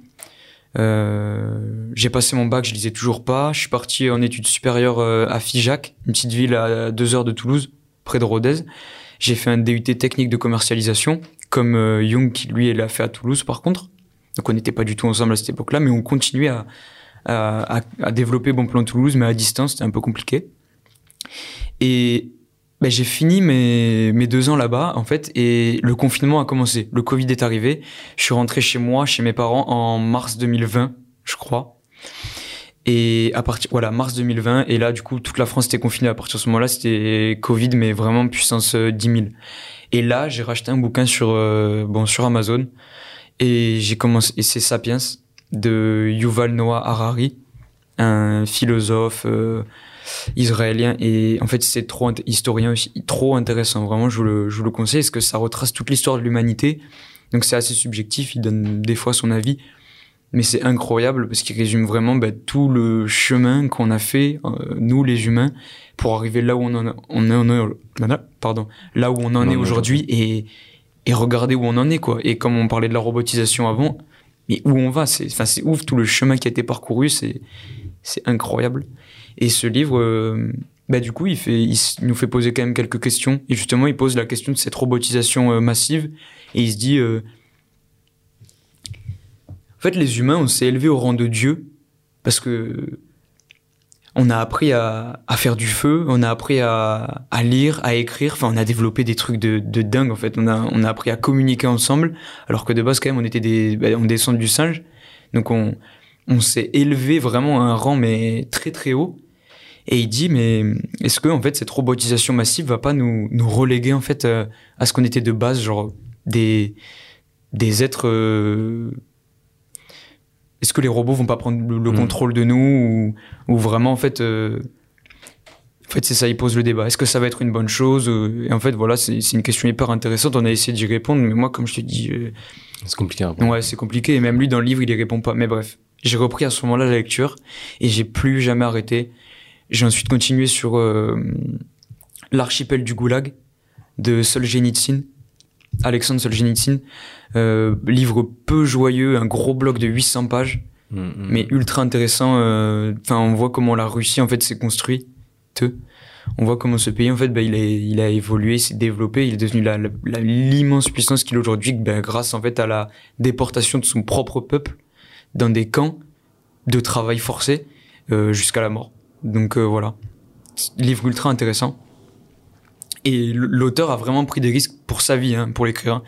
[SPEAKER 2] Euh, j'ai passé mon bac, je lisais toujours pas. Je suis parti en études supérieures euh, à Figeac, une petite ville à deux heures de Toulouse, près de Rodez. J'ai fait un DUT technique de commercialisation, comme euh, Young qui lui l'a fait à Toulouse par contre. Donc on n'était pas du tout ensemble à cette époque-là, mais on continuait à, à, à, à développer Bon Plan Toulouse, mais à distance, c'était un peu compliqué. Et ben, j'ai fini mes, mes deux ans là-bas, en fait, et le confinement a commencé. Le Covid est arrivé. Je suis rentré chez moi, chez mes parents, en mars 2020, je crois. Et à partir, voilà, mars 2020. Et là, du coup, toute la France était confinée. À partir de ce moment-là, c'était Covid, mais vraiment puissance euh, 10 000. Et là, j'ai racheté un bouquin sur, euh, bon, sur Amazon. Et j'ai commencé, et c'est Sapiens de Yuval Noah Harari, un philosophe, euh, israélien et en fait c'est trop historien aussi trop intéressant. Vraiment je vous le, je vous le conseille parce que ça retrace toute l'histoire de l'humanité. Donc c'est assez subjectif il donne des fois son avis mais c'est incroyable parce qu'il résume vraiment bah, tout le chemin qu'on a fait euh, nous les humains pour arriver là où on en, a- on est, on est- pardon là où on en
[SPEAKER 4] Non,
[SPEAKER 2] est aujourd'hui. et et regarder où on en est quoi. Et comme on parlait de la robotisation avant mais où on va c'est enfin c'est ouf tout le chemin qui a été parcouru c'est c'est incroyable et ce livre, euh, bah, du coup, il, nous fait poser quand même quelques questions. Et justement, il pose la question de cette robotisation euh, massive. Et il se dit, euh, en fait, les humains, on s'est élevés au rang de Dieu parce que on a appris à, faire du feu, on a appris à, lire, à écrire. Enfin, on a développé des trucs de, de dingue, en fait. On a, on a appris à communiquer ensemble, alors que de base, quand même, on était des, bah, on descend du singe. Donc, on, on s'est élevé vraiment à un rang, mais très, très haut. Et il dit, mais est-ce que en fait cette robotisation massive va pas nous, nous reléguer en fait euh, à ce qu'on était de base, genre des des êtres. euh, Est-ce que les robots vont pas prendre le, le
[SPEAKER 4] Mm.
[SPEAKER 2] contrôle de nous ou, ou vraiment en fait. euh, En fait, c'est ça, il pose le débat. Est-ce que ça va être une bonne chose Et en fait, voilà, c'est c'est une question hyper intéressante. On a essayé d'y répondre, mais moi, comme je te dis, euh,
[SPEAKER 4] C'est compliqué à.
[SPEAKER 2] Ouais, c'est compliqué. Et même lui, dans le livre, il y répond pas. Mais bref, j'ai repris à ce moment-là la lecture et j'ai plus jamais arrêté. J'ai ensuite continué sur euh, l'archipel du Goulag de Solzhenitsyn, Alexandre Solzhenitsyn. Euh, livre peu joyeux, un gros bloc de 800 pages,
[SPEAKER 4] Mm, mm.
[SPEAKER 2] mais ultra intéressant. euh, Enfin, on voit comment la Russie en fait s'est construite. On voit comment ce pays en fait, bah, il a, il a évolué, s'est développé, il est devenu l'immense puissance qu'il est aujourd'hui, bah, grâce en fait à la déportation de son propre peuple dans des camps de travail forcé euh, jusqu'à la mort. Donc euh, voilà, livre ultra intéressant. Et l'auteur a vraiment pris des risques pour sa vie, hein, pour l'écrire.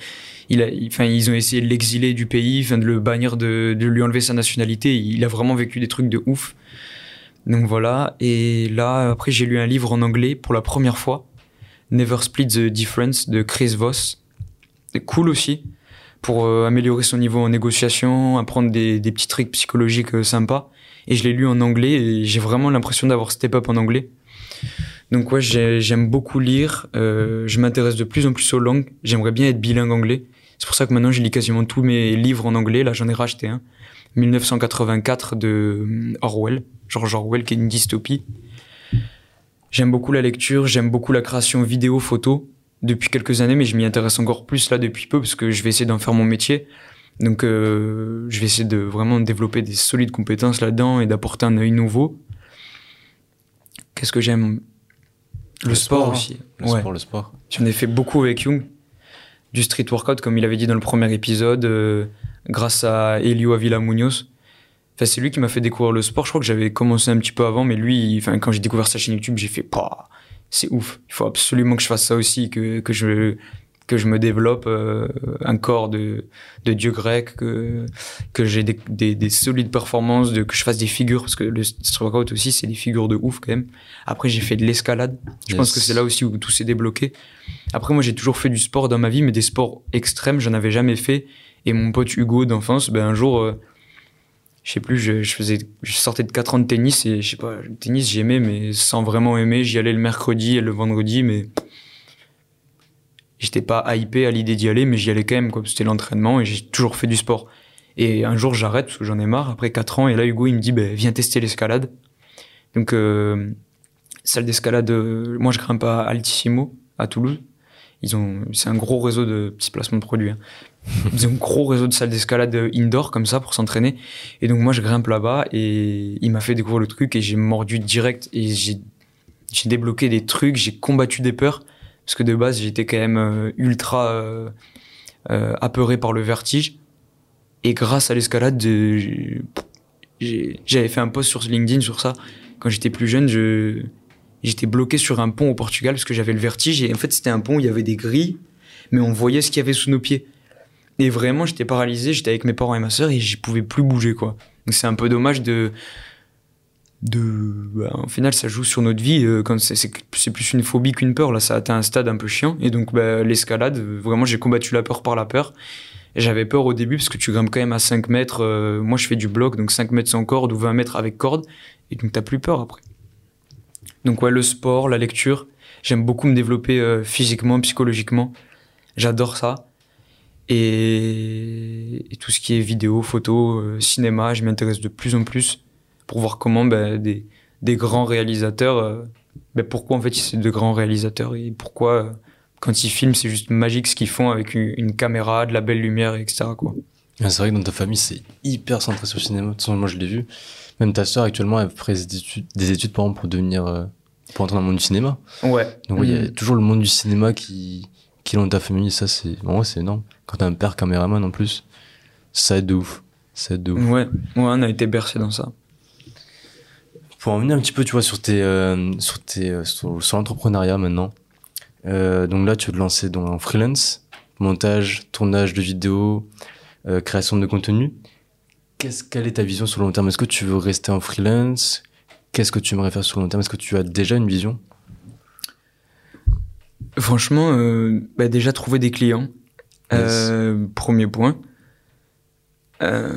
[SPEAKER 2] Il ils ont essayé de l'exiler du pays, de le bannir, de, lui enlever sa nationalité. Il a vraiment vécu des trucs de ouf. Donc voilà. Et là, après, j'ai lu un livre en anglais pour la première fois. Never Split the Difference de Chris Voss. Cool aussi pour euh, améliorer son niveau en négociation, apprendre des, des petits trucs psychologiques euh, sympas. Et je l'ai lu en anglais et j'ai vraiment l'impression d'avoir step up en anglais. Donc ouais, j'ai- j'aime beaucoup lire. euh, je m'intéresse de plus en plus aux langues. J'aimerais bien être bilingue anglais. C'est pour ça que maintenant je lis quasiment tous mes livres en anglais. Là, j'en ai racheté un. 1984 de euh, Orwell. George Orwell, qui est une dystopie. J'aime beaucoup la lecture, j'aime beaucoup la création vidéo, photo depuis quelques années, mais je m'y intéresse encore plus là depuis peu parce que je vais essayer d'en faire mon métier. Donc, euh, je vais essayer de vraiment développer des solides compétences là-dedans et d'apporter un œil nouveau. Qu'est-ce que j'aime? Le, sport,
[SPEAKER 4] sport,
[SPEAKER 2] aussi.
[SPEAKER 4] Le
[SPEAKER 2] ouais.
[SPEAKER 4] sport, le sport.
[SPEAKER 2] J'en ai fait beaucoup avec Jung. Du street workout, comme il avait dit dans le premier épisode, euh, grâce à Elio Avila Munoz. Enfin, c'est lui qui m'a fait découvrir le sport. Je crois que j'avais commencé un petit peu avant, mais lui, enfin, quand j'ai découvert sa chaîne YouTube, j'ai fait, c'est ouf. Il faut absolument que je fasse ça aussi, que, que je, que je me développe euh, un corps de, de dieu grec, que, que j'ai des, des, des solides performances, de, que je fasse des figures, parce que le street workout aussi, c'est des figures de ouf quand même. Après, j'ai fait de l'escalade. Je pense que c'est là aussi où tout s'est débloqué. Après, moi, j'ai toujours fait du sport dans ma vie, mais des sports extrêmes, j'en avais jamais fait. Et mon pote Hugo d'enfance, ben, un jour, euh, je sais plus, je, je faisais, je sortais de 4 ans de tennis et je sais pas, le tennis, j'aimais, mais sans vraiment aimer. J'y allais le mercredi et le vendredi, mais j'étais pas hypé à l'idée d'y aller, mais j'y allais quand même, quoi. C'était l'entraînement et j'ai toujours fait du sport. Et un jour, j'arrête parce que j'en ai marre après 4 ans. Et là, Hugo, il me dit, ben, viens tester l'escalade. Donc, euh, salle d'escalade, euh, moi, je grimpe à Altissimo, à Toulouse. Ils ont, c'est un gros réseau de petits placements de produits. hein. Ils ont un gros réseau de salles d'escalade euh, indoor comme ça pour s'entraîner. Et donc moi je grimpe là-bas et il m'a fait découvrir le truc et j'ai mordu direct et j'ai j'ai débloqué des trucs, j'ai combattu des peurs parce que de base j'étais quand même euh, ultra euh, euh, apeuré par le vertige. Et grâce à l'escalade j'avais fait un post sur LinkedIn sur ça. Quand j'étais plus jeune je j'étais bloqué sur un pont au Portugal parce que j'avais le vertige. Et en fait c'était un pont où il y avait des grilles mais on voyait ce qu'il y avait sous nos pieds. Et vraiment j'étais paralysé. J'étais avec mes parents et ma sœur et je pouvais plus bouger quoi. Donc c'est un peu dommage de de bah, en final ça joue sur notre vie euh, quand c'est c'est plus une phobie qu'une peur. Là ça atteint un stade un peu chiant. Et donc bah, l'escalade euh, vraiment j'ai combattu la peur par la peur. J'avais peur au début parce que tu grimpes quand même à 5 mètres euh, moi je fais du bloc donc 5 mètres sans corde ou 20 mètres avec corde. Et donc t'as plus peur après. Donc ouais le sport la lecture. J'aime beaucoup me développer euh, physiquement psychologiquement. J'adore ça. Et, et tout ce qui est vidéo photo euh, cinéma je m'intéresse de plus en plus pour voir comment ben, des, des grands réalisateurs, euh, ben, pourquoi en fait c'est de grands réalisateurs et pourquoi euh, quand ils filment c'est juste magique ce qu'ils font avec une, une caméra, de la belle lumière, etc. Quoi.
[SPEAKER 4] C'est vrai que dans ta famille, c'est hyper centré sur le cinéma. De toute façon, moi, je l'ai vu. Même ta sœur, actuellement, elle fait des études, des études par exemple, pour devenir, euh, pour entrer dans le monde du cinéma.
[SPEAKER 2] Ouais.
[SPEAKER 4] Donc, il y a
[SPEAKER 2] Mm.
[SPEAKER 4] toujours le monde du cinéma qui, qui est dans ta famille. Ça, c'est, en vrai, c'est énorme. Quand t'as un père caméraman, en plus, ça aide de ouf. Ça aide de ouf.
[SPEAKER 2] Ouais, ouais, on a été bercé dans ça.
[SPEAKER 4] Pour en venir un petit peu, tu vois, sur tes, euh, sur tes, euh, sur, sur l'entrepreneuriat maintenant. Euh, donc là, tu veux te lancer dans freelance, montage, tournage de vidéos, euh, création de contenu. Qu'est-ce, quelle est ta vision sur le long terme? Est-ce que tu veux rester en freelance? Qu'est-ce que tu aimerais faire sur le long terme? Est-ce que tu as déjà une vision?
[SPEAKER 2] Franchement, euh, bah, déjà trouver des clients. Euh, premier point. Euh,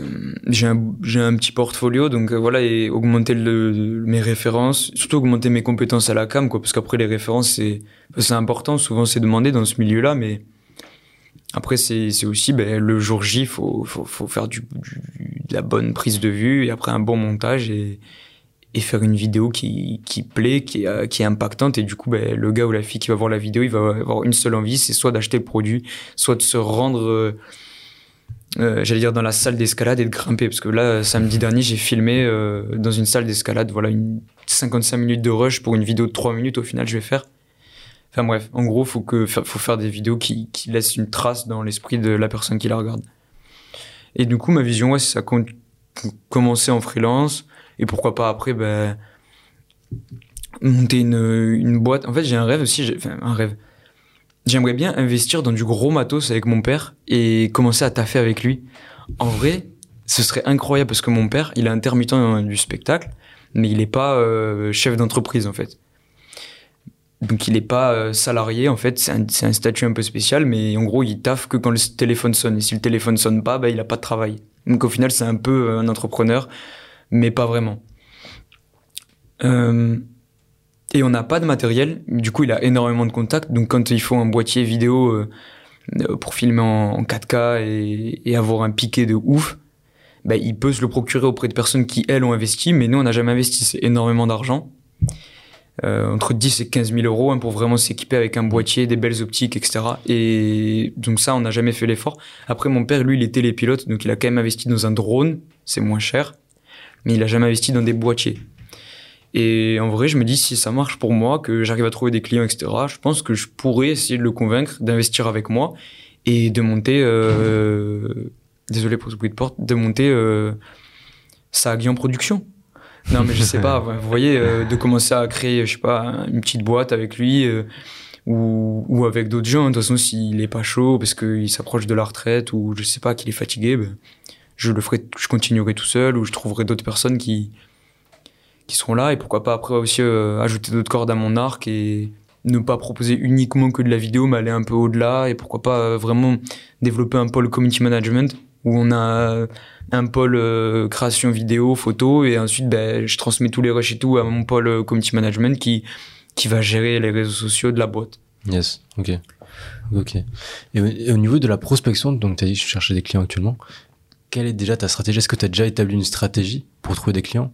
[SPEAKER 2] j'ai un, un petit portfolio, donc euh, voilà, et augmenter mes références, surtout augmenter mes compétences à la cam, quoi, parce qu'après les références, c'est, important, souvent c'est demandé dans ce milieu-là, mais après c'est, aussi ben, le jour J, faut, faut, faut faire du, de la bonne prise de vue, et après un bon montage, et, et faire une vidéo qui, qui plaît, qui euh, qui est impactante, et du coup, ben, le gars ou la fille qui va voir la vidéo, il va avoir une seule envie, c'est soit d'acheter le produit, soit de se rendre... euh, euh, j'allais dire dans la salle d'escalade et de grimper parce que là samedi dernier j'ai filmé euh, dans une salle d'escalade voilà une 55 minutes de rush pour une vidéo de 3 minutes au final je vais faire. Enfin bref en gros faut que faut faire des vidéos qui, qui laissent une trace dans l'esprit de la personne qui la regarde. Et du coup ma vision ouais c'est ça commencer en freelance et pourquoi pas après ben monter une, une boîte. En fait j'ai un rêve aussi j'ai- enfin un rêve J'aimerais bien investir dans du gros matos avec mon père et commencer à taffer avec lui. En vrai, ce serait incroyable parce que mon père, il est intermittent du spectacle, mais il n'est pas euh, chef d'entreprise en fait. Donc il n'est pas euh, salarié en fait, c'est un, statut un peu spécial, mais en gros il taffe que quand le téléphone sonne. Et si le téléphone sonne pas, bah, il n'a pas de travail. Donc au final c'est un peu euh, un entrepreneur, mais pas vraiment. Et on n'a pas de matériel. Du coup, il a énormément de contacts. Donc, quand il faut un boîtier vidéo euh, euh, pour filmer en, en 4K et, avoir un piqué de ouf, bah, il peut se le procurer auprès de personnes qui, elles, ont investi. Mais nous, on n'a jamais investi. Énormément d'argent. Euh, entre 10 et 15 000 euros hein, pour vraiment s'équiper avec un boîtier, des belles optiques, etc. Et donc ça, on n'a jamais fait l'effort. Après, mon père, lui, il est télépilote. Donc, il a quand même investi dans un drone. C'est moins cher. Mais il a jamais investi dans des boîtiers. Et en vrai, je me dis, si ça marche pour moi, que j'arrive à trouver des clients, etc., je pense que je pourrais essayer de le convaincre d'investir avec moi et de monter, euh, désolé pour ce bruit de porte, de monter euh, Saagi en production. Non, mais je sais pas, vous voyez, euh, de commencer à créer, je sais pas, une petite boîte avec lui, euh, ou, ou avec d'autres gens. De toute façon, s'il est pas chaud parce qu'il s'approche de la retraite ou je sais pas qu'il est fatigué, ben, je le ferai, je continuerai tout seul ou je trouverai d'autres personnes qui qui seront là et pourquoi pas après aussi euh, ajouter d'autres cordes à mon arc et ne pas proposer uniquement que de la vidéo mais aller un peu au-delà et pourquoi pas euh, vraiment développer un pôle community management où on a un pôle euh, création vidéo, photo et ensuite ben, je transmets tous les rushs et tout à mon pôle euh, community management qui qui va gérer les réseaux sociaux de la boîte.
[SPEAKER 4] Yes, ok. Ok. Et au, et au niveau de la prospection, donc tu as dit que je cherchais des clients actuellement. Quelle est déjà ta stratégie? Est-ce que tu as déjà établi une stratégie pour trouver des clients?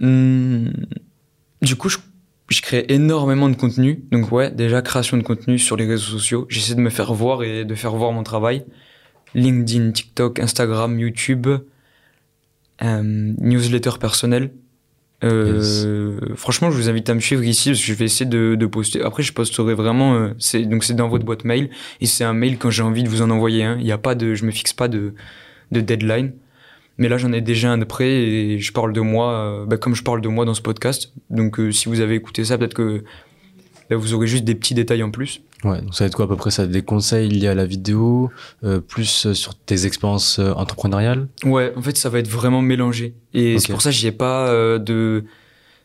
[SPEAKER 2] Hum, du coup, je, je crée énormément de contenu. Donc ouais, déjà création de contenu sur les réseaux sociaux. J'essaie de me faire voir et de faire voir mon travail. LinkedIn, TikTok, Instagram, YouTube, euh, newsletter personnel. Euh, Franchement, je vous invite à me suivre ici parce que je vais essayer de, de poster. Après, je posterai vraiment. euh, c'est donc c'est dans votre boîte mail et c'est un mail quand j'ai envie de vous en envoyer un. Il y a pas de, je me fixe pas de de deadline. Mais là, j'en ai déjà un de près et je parle de moi, euh, bah, comme je parle de moi dans ce podcast. Donc, euh, si vous avez écouté ça, peut-être que là, vous aurez juste des petits détails en plus.
[SPEAKER 4] Ouais, donc ça va être quoi à peu près ça Des conseils liés à la vidéo, euh, plus sur tes expériences euh, entrepreneuriales?
[SPEAKER 2] Ouais, en fait, ça va être vraiment mélangé. Et c'est pour ça que j'y ai pas euh, de.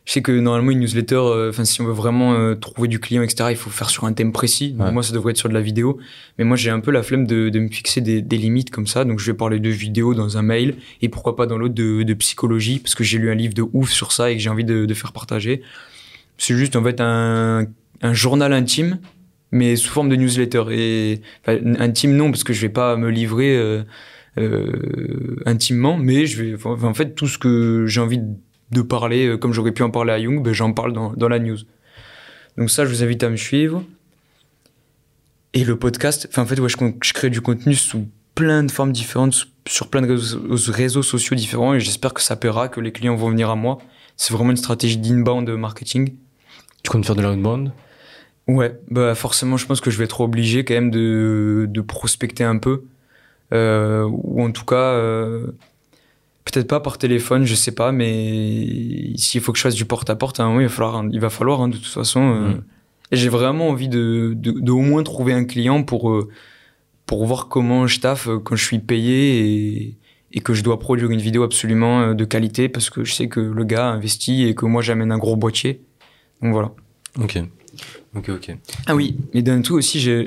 [SPEAKER 2] Je sais que normalement, une newsletter, euh, enfin, si on veut vraiment euh, trouver du client, etc., il faut faire sur un thème précis. Donc,
[SPEAKER 4] Ouais.
[SPEAKER 2] Moi, ça devrait être sur de la vidéo. Mais moi, j'ai un peu la flemme de, de me fixer des, des limites comme ça. Donc, je vais parler de vidéo dans un mail et pourquoi pas dans l'autre de, de psychologie, parce que j'ai lu un livre de ouf sur ça et que j'ai envie de, de faire partager. C'est juste, en fait, un, un journal intime, mais sous forme de newsletter. Et intime, non, parce que je vais pas me livrer. euh, euh, intimement, mais je vais, en fait, tout ce que j'ai envie de parler, euh, comme j'aurais pu en parler à Young, ben, j'en parle dans, dans la news. Donc ça, je vous invite à me suivre. Et le podcast, enfin, en fait, ouais, je, crée du contenu sous plein de formes différentes, sur plein de réseaux, réseaux sociaux différents, et j'espère que ça paiera, que les clients vont venir à moi. C'est vraiment une stratégie d'inbound marketing.
[SPEAKER 4] Tu comptes faire de l'outbound
[SPEAKER 2] Ouais, bah forcément, je pense que je vais être obligé quand même de, de prospecter un peu. Euh, ou en tout cas, euh, peut-être pas par téléphone, je sais pas, mais s'il faut que je fasse du porte-à-porte, moment, il va falloir, il va falloir hein, de toute façon. euh,
[SPEAKER 4] Mm.
[SPEAKER 2] Et j'ai vraiment envie de, de, de au moins trouver un client pour, euh, pour voir comment je taffe euh, quand je suis payé et, et que je dois produire une vidéo absolument de qualité parce que je sais que le gars a investi et que moi j'amène un gros boîtier. Donc voilà.
[SPEAKER 4] Ok. Ok, ok.
[SPEAKER 2] Ah oui, mais d'un tout aussi, j'ai.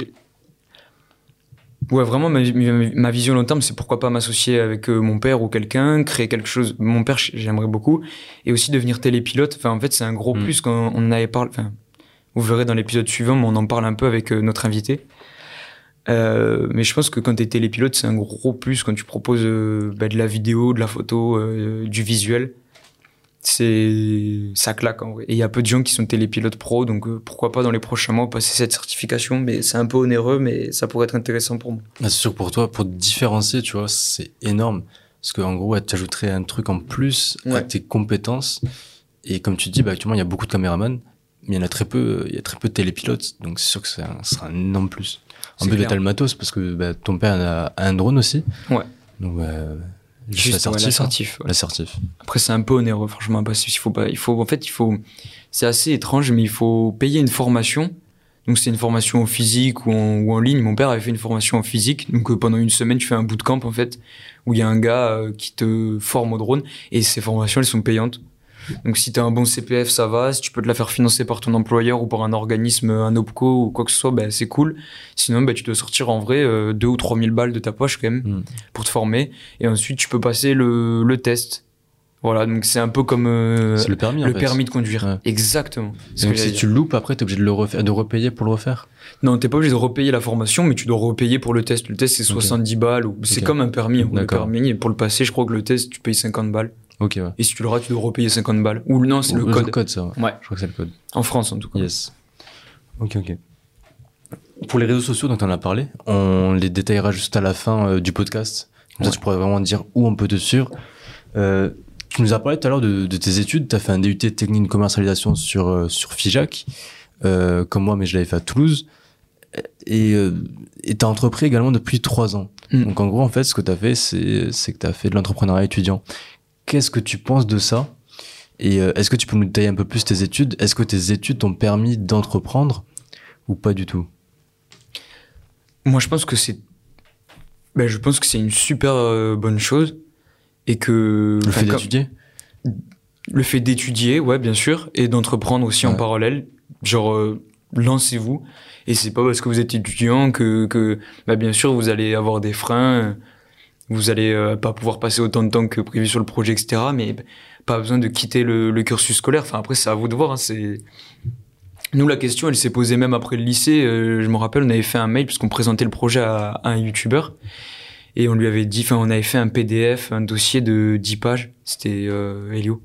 [SPEAKER 2] Ouais, vraiment, ma, vision long terme, c'est pourquoi pas m'associer avec euh, mon père ou quelqu'un, créer quelque chose. Mon père, j'aimerais beaucoup. Et aussi devenir télépilote. Enfin, en fait, c'est un gros
[SPEAKER 4] Mm.
[SPEAKER 2] plus quand on en avait parlé. Enfin, vous verrez dans l'épisode suivant, mais on en parle un peu avec euh, notre invité. Euh, mais je pense que quand tu es télépilote, c'est un gros plus quand tu proposes euh, bah, de la vidéo, de la photo, euh, du visuel. C'est ça claque en vrai. Et il y a peu de gens qui sont télépilotes pro, donc euh, pourquoi pas dans les prochains mois passer cette certification. Mais c'est un peu onéreux, mais ça pourrait être intéressant pour moi.
[SPEAKER 4] Ah, c'est sûr que pour toi, pour te différencier, tu vois, c'est énorme. Parce qu'en gros, tu ajouterais un truc en plus à tes compétences. Et comme tu dis, bah, actuellement, il y a beaucoup de caméramans, mais il y en a très peu, il y a très peu de télépilotes. Donc c'est sûr que ce sera un énorme plus. En plus,
[SPEAKER 2] clair.
[SPEAKER 4] t'as le matos parce que bah, ton père a, un drone aussi.
[SPEAKER 2] Ouais.
[SPEAKER 4] Donc, bah, juste,
[SPEAKER 2] Juste
[SPEAKER 4] l'assertif.
[SPEAKER 2] ouais. Après, c'est un peu onéreux, franchement, parce qu'il faut pas, il faut, en fait, il faut, c'est assez étrange, mais il faut payer une formation. Donc, c'est une formation en physique ou en, ou en ligne. Mon père avait fait une formation en physique. Donc, euh, pendant une semaine, tu fais un bootcamp, en fait, où il y a un gars euh, qui te forme au drone. Et ces formations, elles sont payantes. Donc, si tu as un bon CPF, ça va. Si tu peux te la faire financer par ton employeur ou par un organisme, un OPCO ou quoi que ce soit, ben, c'est cool. Sinon, ben, tu dois sortir en vrai euh, 2 ou 3 000 balles de ta poche, quand même,
[SPEAKER 4] Mm.
[SPEAKER 2] pour te former. Et ensuite, tu peux passer le, le test. Voilà, donc c'est un peu comme euh,
[SPEAKER 4] le permis,
[SPEAKER 2] le permis de conduire.
[SPEAKER 4] Ouais.
[SPEAKER 2] Exactement.
[SPEAKER 4] Donc si tu loupes, après, t'es obligé de le refaire, de repayer pour le refaire.
[SPEAKER 2] Non, t'es pas obligé de repayer la formation, mais tu dois repayer pour le test. Le test, c'est
[SPEAKER 4] Ok.
[SPEAKER 2] 70 balles. Ou... C'est comme un permis. gros, Le
[SPEAKER 4] D'accord.
[SPEAKER 2] permis, pour le passer, je crois que le test, tu payes 50 balles.
[SPEAKER 4] Ok, ouais.
[SPEAKER 2] Et si tu rates, tu dois repayer 50 balles. Ou non, c'est le code.
[SPEAKER 4] Le code, ça, ouais.
[SPEAKER 2] Ouais.
[SPEAKER 4] Je crois que c'est le code.
[SPEAKER 2] En France, en tout cas.
[SPEAKER 4] Yes. Ok, ok. Pour les réseaux sociaux dont on a parlé, on les détaillera juste à la fin euh, du podcast. Comme ça, tu pourrais vraiment dire où on peut te suivre. Euh, tu nous as parlé tout à l'heure de, de tes études. Tu as fait un DUT technique de commercialisation sur, euh, sur FIJAC, euh, comme moi, mais je l'avais fait à Toulouse. Et euh, tu as entrepris également depuis trois ans.
[SPEAKER 2] Mm.
[SPEAKER 4] Donc en gros, en fait, ce que tu as fait, c'est c'est que tu as fait de l'entrepreneuriat étudiant. Qu'est-ce que tu penses de ça? Et euh, est-ce que tu peux nous détailler un peu plus tes études? Est-ce que tes études t'ont permis d'entreprendre ou pas du tout?
[SPEAKER 2] Moi, je pense que c'est. Ben, je pense que c'est une super euh, bonne chose. Et que.
[SPEAKER 4] Le fait d'étudier?
[SPEAKER 2] Le fait d'étudier, ouais, bien sûr, et d'entreprendre aussi en parallèle. Genre, euh, lancez-vous. Et c'est pas parce que vous êtes étudiant que, que bah, bien sûr, vous allez avoir des freins. Vous allez euh, pas pouvoir passer autant de temps que prévu sur le projet, etc. Mais bah, pas besoin de quitter le, le cursus scolaire. Enfin, après, c'est à vous de voir. hein, c'est... Nous, la question, elle s'est posée même après le lycée. Euh, je me rappelle, on avait fait un mail, puisqu'on présentait le projet à, à un youtubeur. Et on lui avait dit, enfin, on avait fait un PDF, un dossier de 10 pages. C'était euh, Elio.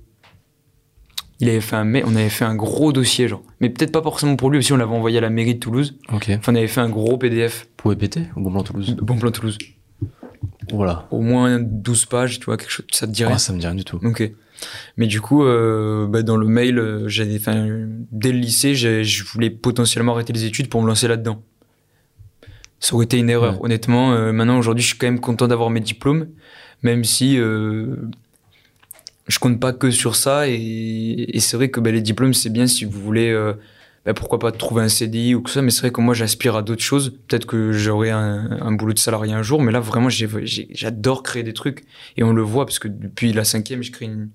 [SPEAKER 2] Il avait fait un mail, on avait fait un gros dossier, genre. Mais peut-être pas forcément pour lui, aussi on l'avait envoyé à la mairie de Toulouse.
[SPEAKER 4] Ok.
[SPEAKER 2] Enfin, on avait fait un gros PDF.
[SPEAKER 4] Pour péter au Bon Blanc Toulouse
[SPEAKER 2] Bon plan Toulouse.
[SPEAKER 4] Voilà.
[SPEAKER 2] Au moins 12 pages, tu vois, quelque chose, ça te dirait
[SPEAKER 4] Ah, ça me dit rien du tout.
[SPEAKER 2] Ok. Mais du coup, euh, bah, dans le mail, euh, j'avais, enfin, dès le lycée, je voulais potentiellement arrêter les études pour me lancer là-dedans. Ça aurait été une erreur,
[SPEAKER 4] Ouais.
[SPEAKER 2] honnêtement. Euh, maintenant, aujourd'hui, je suis quand même content d'avoir mes diplômes, même si euh, je compte pas que sur ça. Et, et c'est vrai que bah, les diplômes, c'est bien si vous voulez, bah, pourquoi pas trouver un CDI ou que ça. Mais c'est vrai que moi, j'aspire à d'autres choses. Peut-être que j'aurai un, un boulot de salarié un jour, mais là, vraiment, j'adore créer des trucs. Et on le voit parce que depuis la cinquième, je crée une.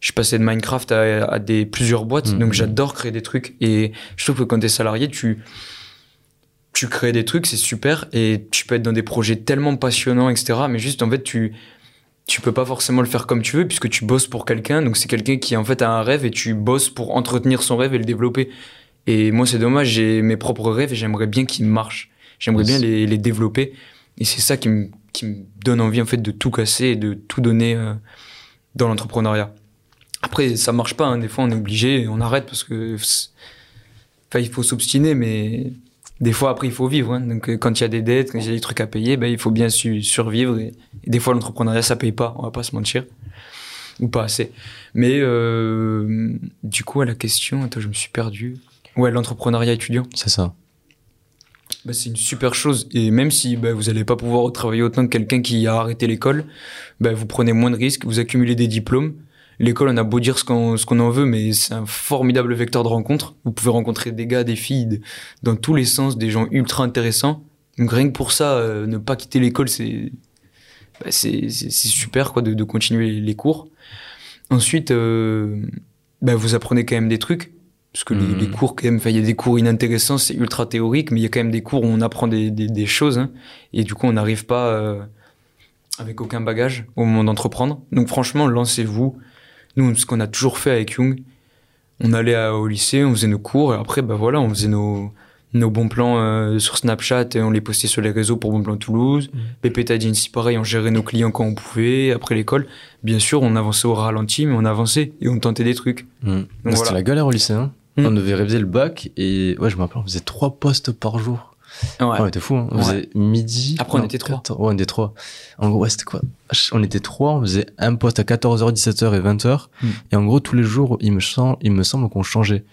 [SPEAKER 2] Je suis passé de Minecraft à, à des plusieurs boîtes,
[SPEAKER 4] Mhm.
[SPEAKER 2] donc j'adore créer des trucs. Et je trouve que quand t'es salarié, tu tu crées des trucs, c'est super, et tu peux être dans des projets tellement passionnants, etc. Mais juste en fait, tu tu peux pas forcément le faire comme tu veux puisque tu bosses pour quelqu'un. Donc c'est quelqu'un qui en fait a un rêve et tu bosses pour entretenir son rêve et le développer. Et moi, c'est dommage, j'ai mes propres rêves et j'aimerais bien qu'ils marchent. J'aimerais bien les, les développer. Et c'est ça qui me, qui me donne envie en fait de tout casser et de tout donner euh, dans l'entrepreneuriat. Après, ça marche pas. hein. Des fois, on est obligé, on arrête parce que, enfin, il faut s'obstiner, mais des fois, après, il faut vivre. hein. Donc, euh, quand il y a des dettes, quand il y a des trucs à payer, ben, il faut bien su- survivre. Et, et des fois, l'entrepreneuriat, ça paye pas. On va pas se mentir, ou pas assez. Mais euh, du coup, à la question, attends, je me suis perdu. Ouais, l'entrepreneuriat étudiant.
[SPEAKER 4] C'est ça.
[SPEAKER 2] Bah, c'est une super chose. Et même si bah, vous n'allez pas pouvoir travailler autant que quelqu'un qui a arrêté l'école, bah, vous prenez moins de risques, vous accumulez des diplômes. L'école, on a beau dire ce qu'on ce qu'on en veut, mais c'est un formidable vecteur de rencontre. Vous pouvez rencontrer des gars, des filles, de- dans tous les sens, des gens ultra intéressants. Donc rien que pour ça, euh, ne pas quitter l'école, c'est bah, c'est super quoi, de, de continuer les, cours. Ensuite, euh, bah, vous apprenez quand même des trucs. Parce que les, les cours, quand même, il y a des cours inintéressants, c'est ultra théorique, mais il y a quand même des cours où on apprend des, des, des choses. hein. et du coup, on n'arrive pas euh, avec aucun bagage au moment d'entreprendre. Donc franchement, lancez-vous. Nous, ce qu'on a toujours fait avec Young, on allait à- au lycée, on faisait nos cours, et après, bah voilà, on faisait nos, nos bons plans euh, sur Snapchat, et on les postait sur les réseaux pour Bon Plan Toulouse. Pépé Agency, pareil, on gérait nos clients quand on pouvait, après l'école. Bien sûr, on avançait au ralenti, mais on avançait, et on tentait des trucs.
[SPEAKER 4] Mm.
[SPEAKER 2] Donc
[SPEAKER 4] C'était
[SPEAKER 2] voilà.
[SPEAKER 4] la galère au lycée. Hein.
[SPEAKER 2] Mm.
[SPEAKER 4] On devait réviser le bac et ouais, je me rappelle, on faisait trois postes par jour.
[SPEAKER 2] Ouais.
[SPEAKER 4] Ouais, on était fou. Hein. On
[SPEAKER 2] Ouais.
[SPEAKER 4] faisait midi.
[SPEAKER 2] Après, on
[SPEAKER 4] non,
[SPEAKER 2] était trois.
[SPEAKER 4] 14 Ouais, on était trois. En gros, ouais, c'était quoi? On était trois. On faisait un poste à 14h, 17h et 20h.
[SPEAKER 2] Mm.
[SPEAKER 4] Et en gros, tous les jours, il me, semble, il me semble qu'on changeait.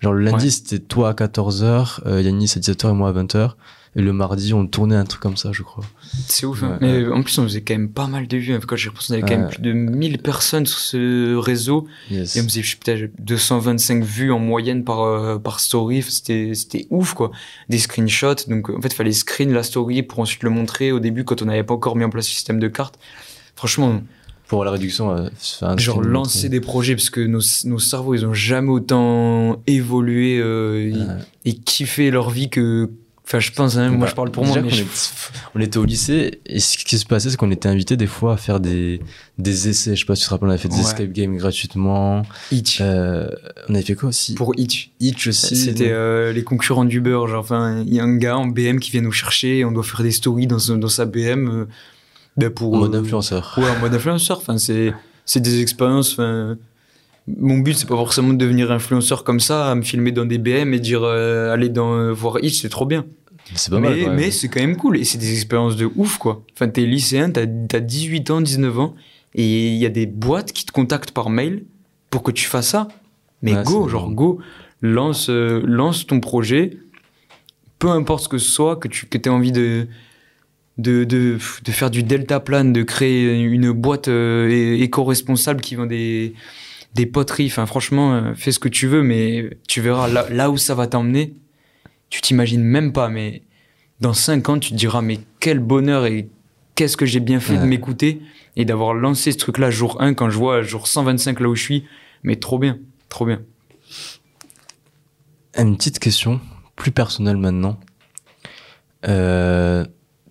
[SPEAKER 4] Genre, le lundi, c'était toi à 14h, euh, Yannis à 17h et moi à 20h. Et le mardi, on tournait un truc comme ça, je crois.
[SPEAKER 2] C'est ouf. hein.
[SPEAKER 4] Ouais,
[SPEAKER 2] mais en plus, on faisait quand même pas mal de vues. hein. Quand j'y repense, on avait quand même plus de 1000 personnes sur ce réseau.
[SPEAKER 4] Yes.
[SPEAKER 2] Et on faisait peut-être 225 vues en moyenne par, euh, par story. C'était, c'était ouf, quoi. Des screenshots. Donc, en fait, il fallait screen la story pour ensuite le montrer au début quand on n'avait pas encore mis en place le système de cartes. Franchement,
[SPEAKER 4] Pour la réduction, euh,
[SPEAKER 2] genre lancer des projets parce que nos, nos cerveaux, ils ont jamais autant évolué euh, et kiffé leur vie que. Enfin, je pense, hein, moi,
[SPEAKER 4] Bah,
[SPEAKER 2] je parle pour moi, mais
[SPEAKER 4] qu'on
[SPEAKER 2] je-
[SPEAKER 4] était- on était au lycée et ce qui se passait, c'est qu'on était invité des fois à faire des, des essais. Je sais pas si tu te rappelles, on avait fait des
[SPEAKER 2] Ouais.
[SPEAKER 4] escape games gratuitement.
[SPEAKER 2] Itch.
[SPEAKER 4] Euh, on avait fait quoi aussi?
[SPEAKER 2] Pour Itch.
[SPEAKER 4] Itch aussi.
[SPEAKER 2] C'était euh, les concurrents d'Uber. Genre, enfin, il y a un gars en BM qui vient nous chercher et on doit faire des stories dans, dans sa BM euh, ben pour.
[SPEAKER 4] en mode
[SPEAKER 2] euh,
[SPEAKER 4] influenceur.
[SPEAKER 2] Ouais, en mode influenceur. Enfin, c'est, c'est des expériences. Enfin, mon but, c'est pas forcément de devenir influenceur comme ça, à me filmer dans des BM et dire euh, aller dans voir Itch, c'est trop bien.
[SPEAKER 4] C'est pas mal.
[SPEAKER 2] mais
[SPEAKER 4] quand même.
[SPEAKER 2] mais c'est quand même cool et c'est des expériences de ouf, quoi. Enfin, t'es lycéen, t'as, t'as 18 ans, 19 ans et il y a des boîtes qui te contactent par mail pour que tu fasses ça. Mais
[SPEAKER 4] Ouais,
[SPEAKER 2] go, genre go, lance, euh, lance ton projet, peu importe ce que ce soit, que tu que aies envie de, de, de, de faire du delta plan, de créer une boîte euh, éco-responsable qui vend des, des poteries. Enfin, franchement, euh, fais ce que tu veux, mais tu verras là, là où ça va t'emmener. Tu t'imagines même pas, mais dans 5 ans, tu te diras, mais quel bonheur et qu'est-ce que j'ai bien fait de m'écouter et d'avoir lancé ce truc-là jour 1 quand je vois jour 125 là où je suis. Mais trop bien, trop bien.
[SPEAKER 4] Une petite question, plus personnelle maintenant. Euh,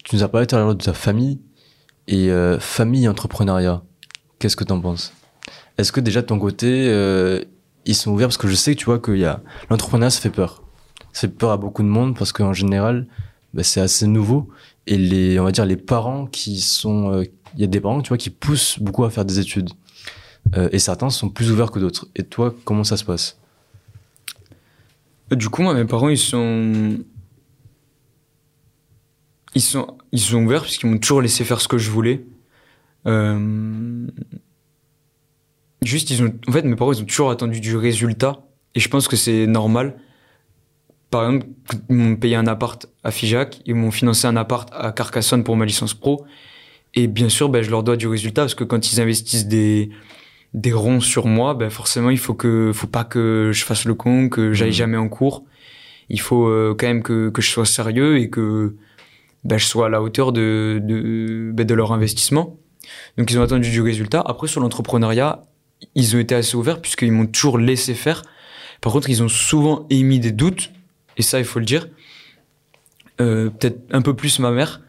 [SPEAKER 4] tu nous as parlé tout à l'heure de ta famille et euh, famille entrepreneuriat. Qu'est-ce que t'en penses? Est-ce que déjà de ton côté, euh, ils sont ouverts? Parce que je sais que tu vois qu'il y a l'entrepreneuriat, ça fait peur. Ça fait peur à beaucoup de monde parce qu'en général, bah, c'est assez nouveau et les, on va dire les parents qui sont, euh, il y a des parents, tu vois, qui poussent beaucoup à faire des études Euh, et certains sont plus ouverts que d'autres. Et toi, comment ça se passe?
[SPEAKER 2] Du coup, moi, mes parents, ils sont. Ils sont, ils sont ouverts puisqu'ils m'ont toujours laissé faire ce que je voulais. Euh, Juste, ils ont. En fait, mes parents, ils ont toujours attendu du résultat. Et je pense que c'est normal. Par exemple, ils m'ont payé un appart à Figeac, ils m'ont financé un appart à Carcassonne pour ma licence pro. Et bien sûr, ben, je leur dois du résultat parce que quand ils investissent des, des ronds sur moi, ben forcément, il faut que, faut pas que je fasse le con, que j'aille
[SPEAKER 4] Mhm.
[SPEAKER 2] jamais en cours. Il faut euh, quand même que, que je sois sérieux et que ben, je sois à la hauteur de, de, ben, de leur investissement. Donc, ils ont attendu du résultat. Après, sur l'entrepreneuriat, ils ont été assez ouverts puisqu'ils m'ont toujours laissé faire. Par contre, ils ont souvent émis des doutes, et ça, il faut le dire. Euh, Peut-être un peu plus ma mère,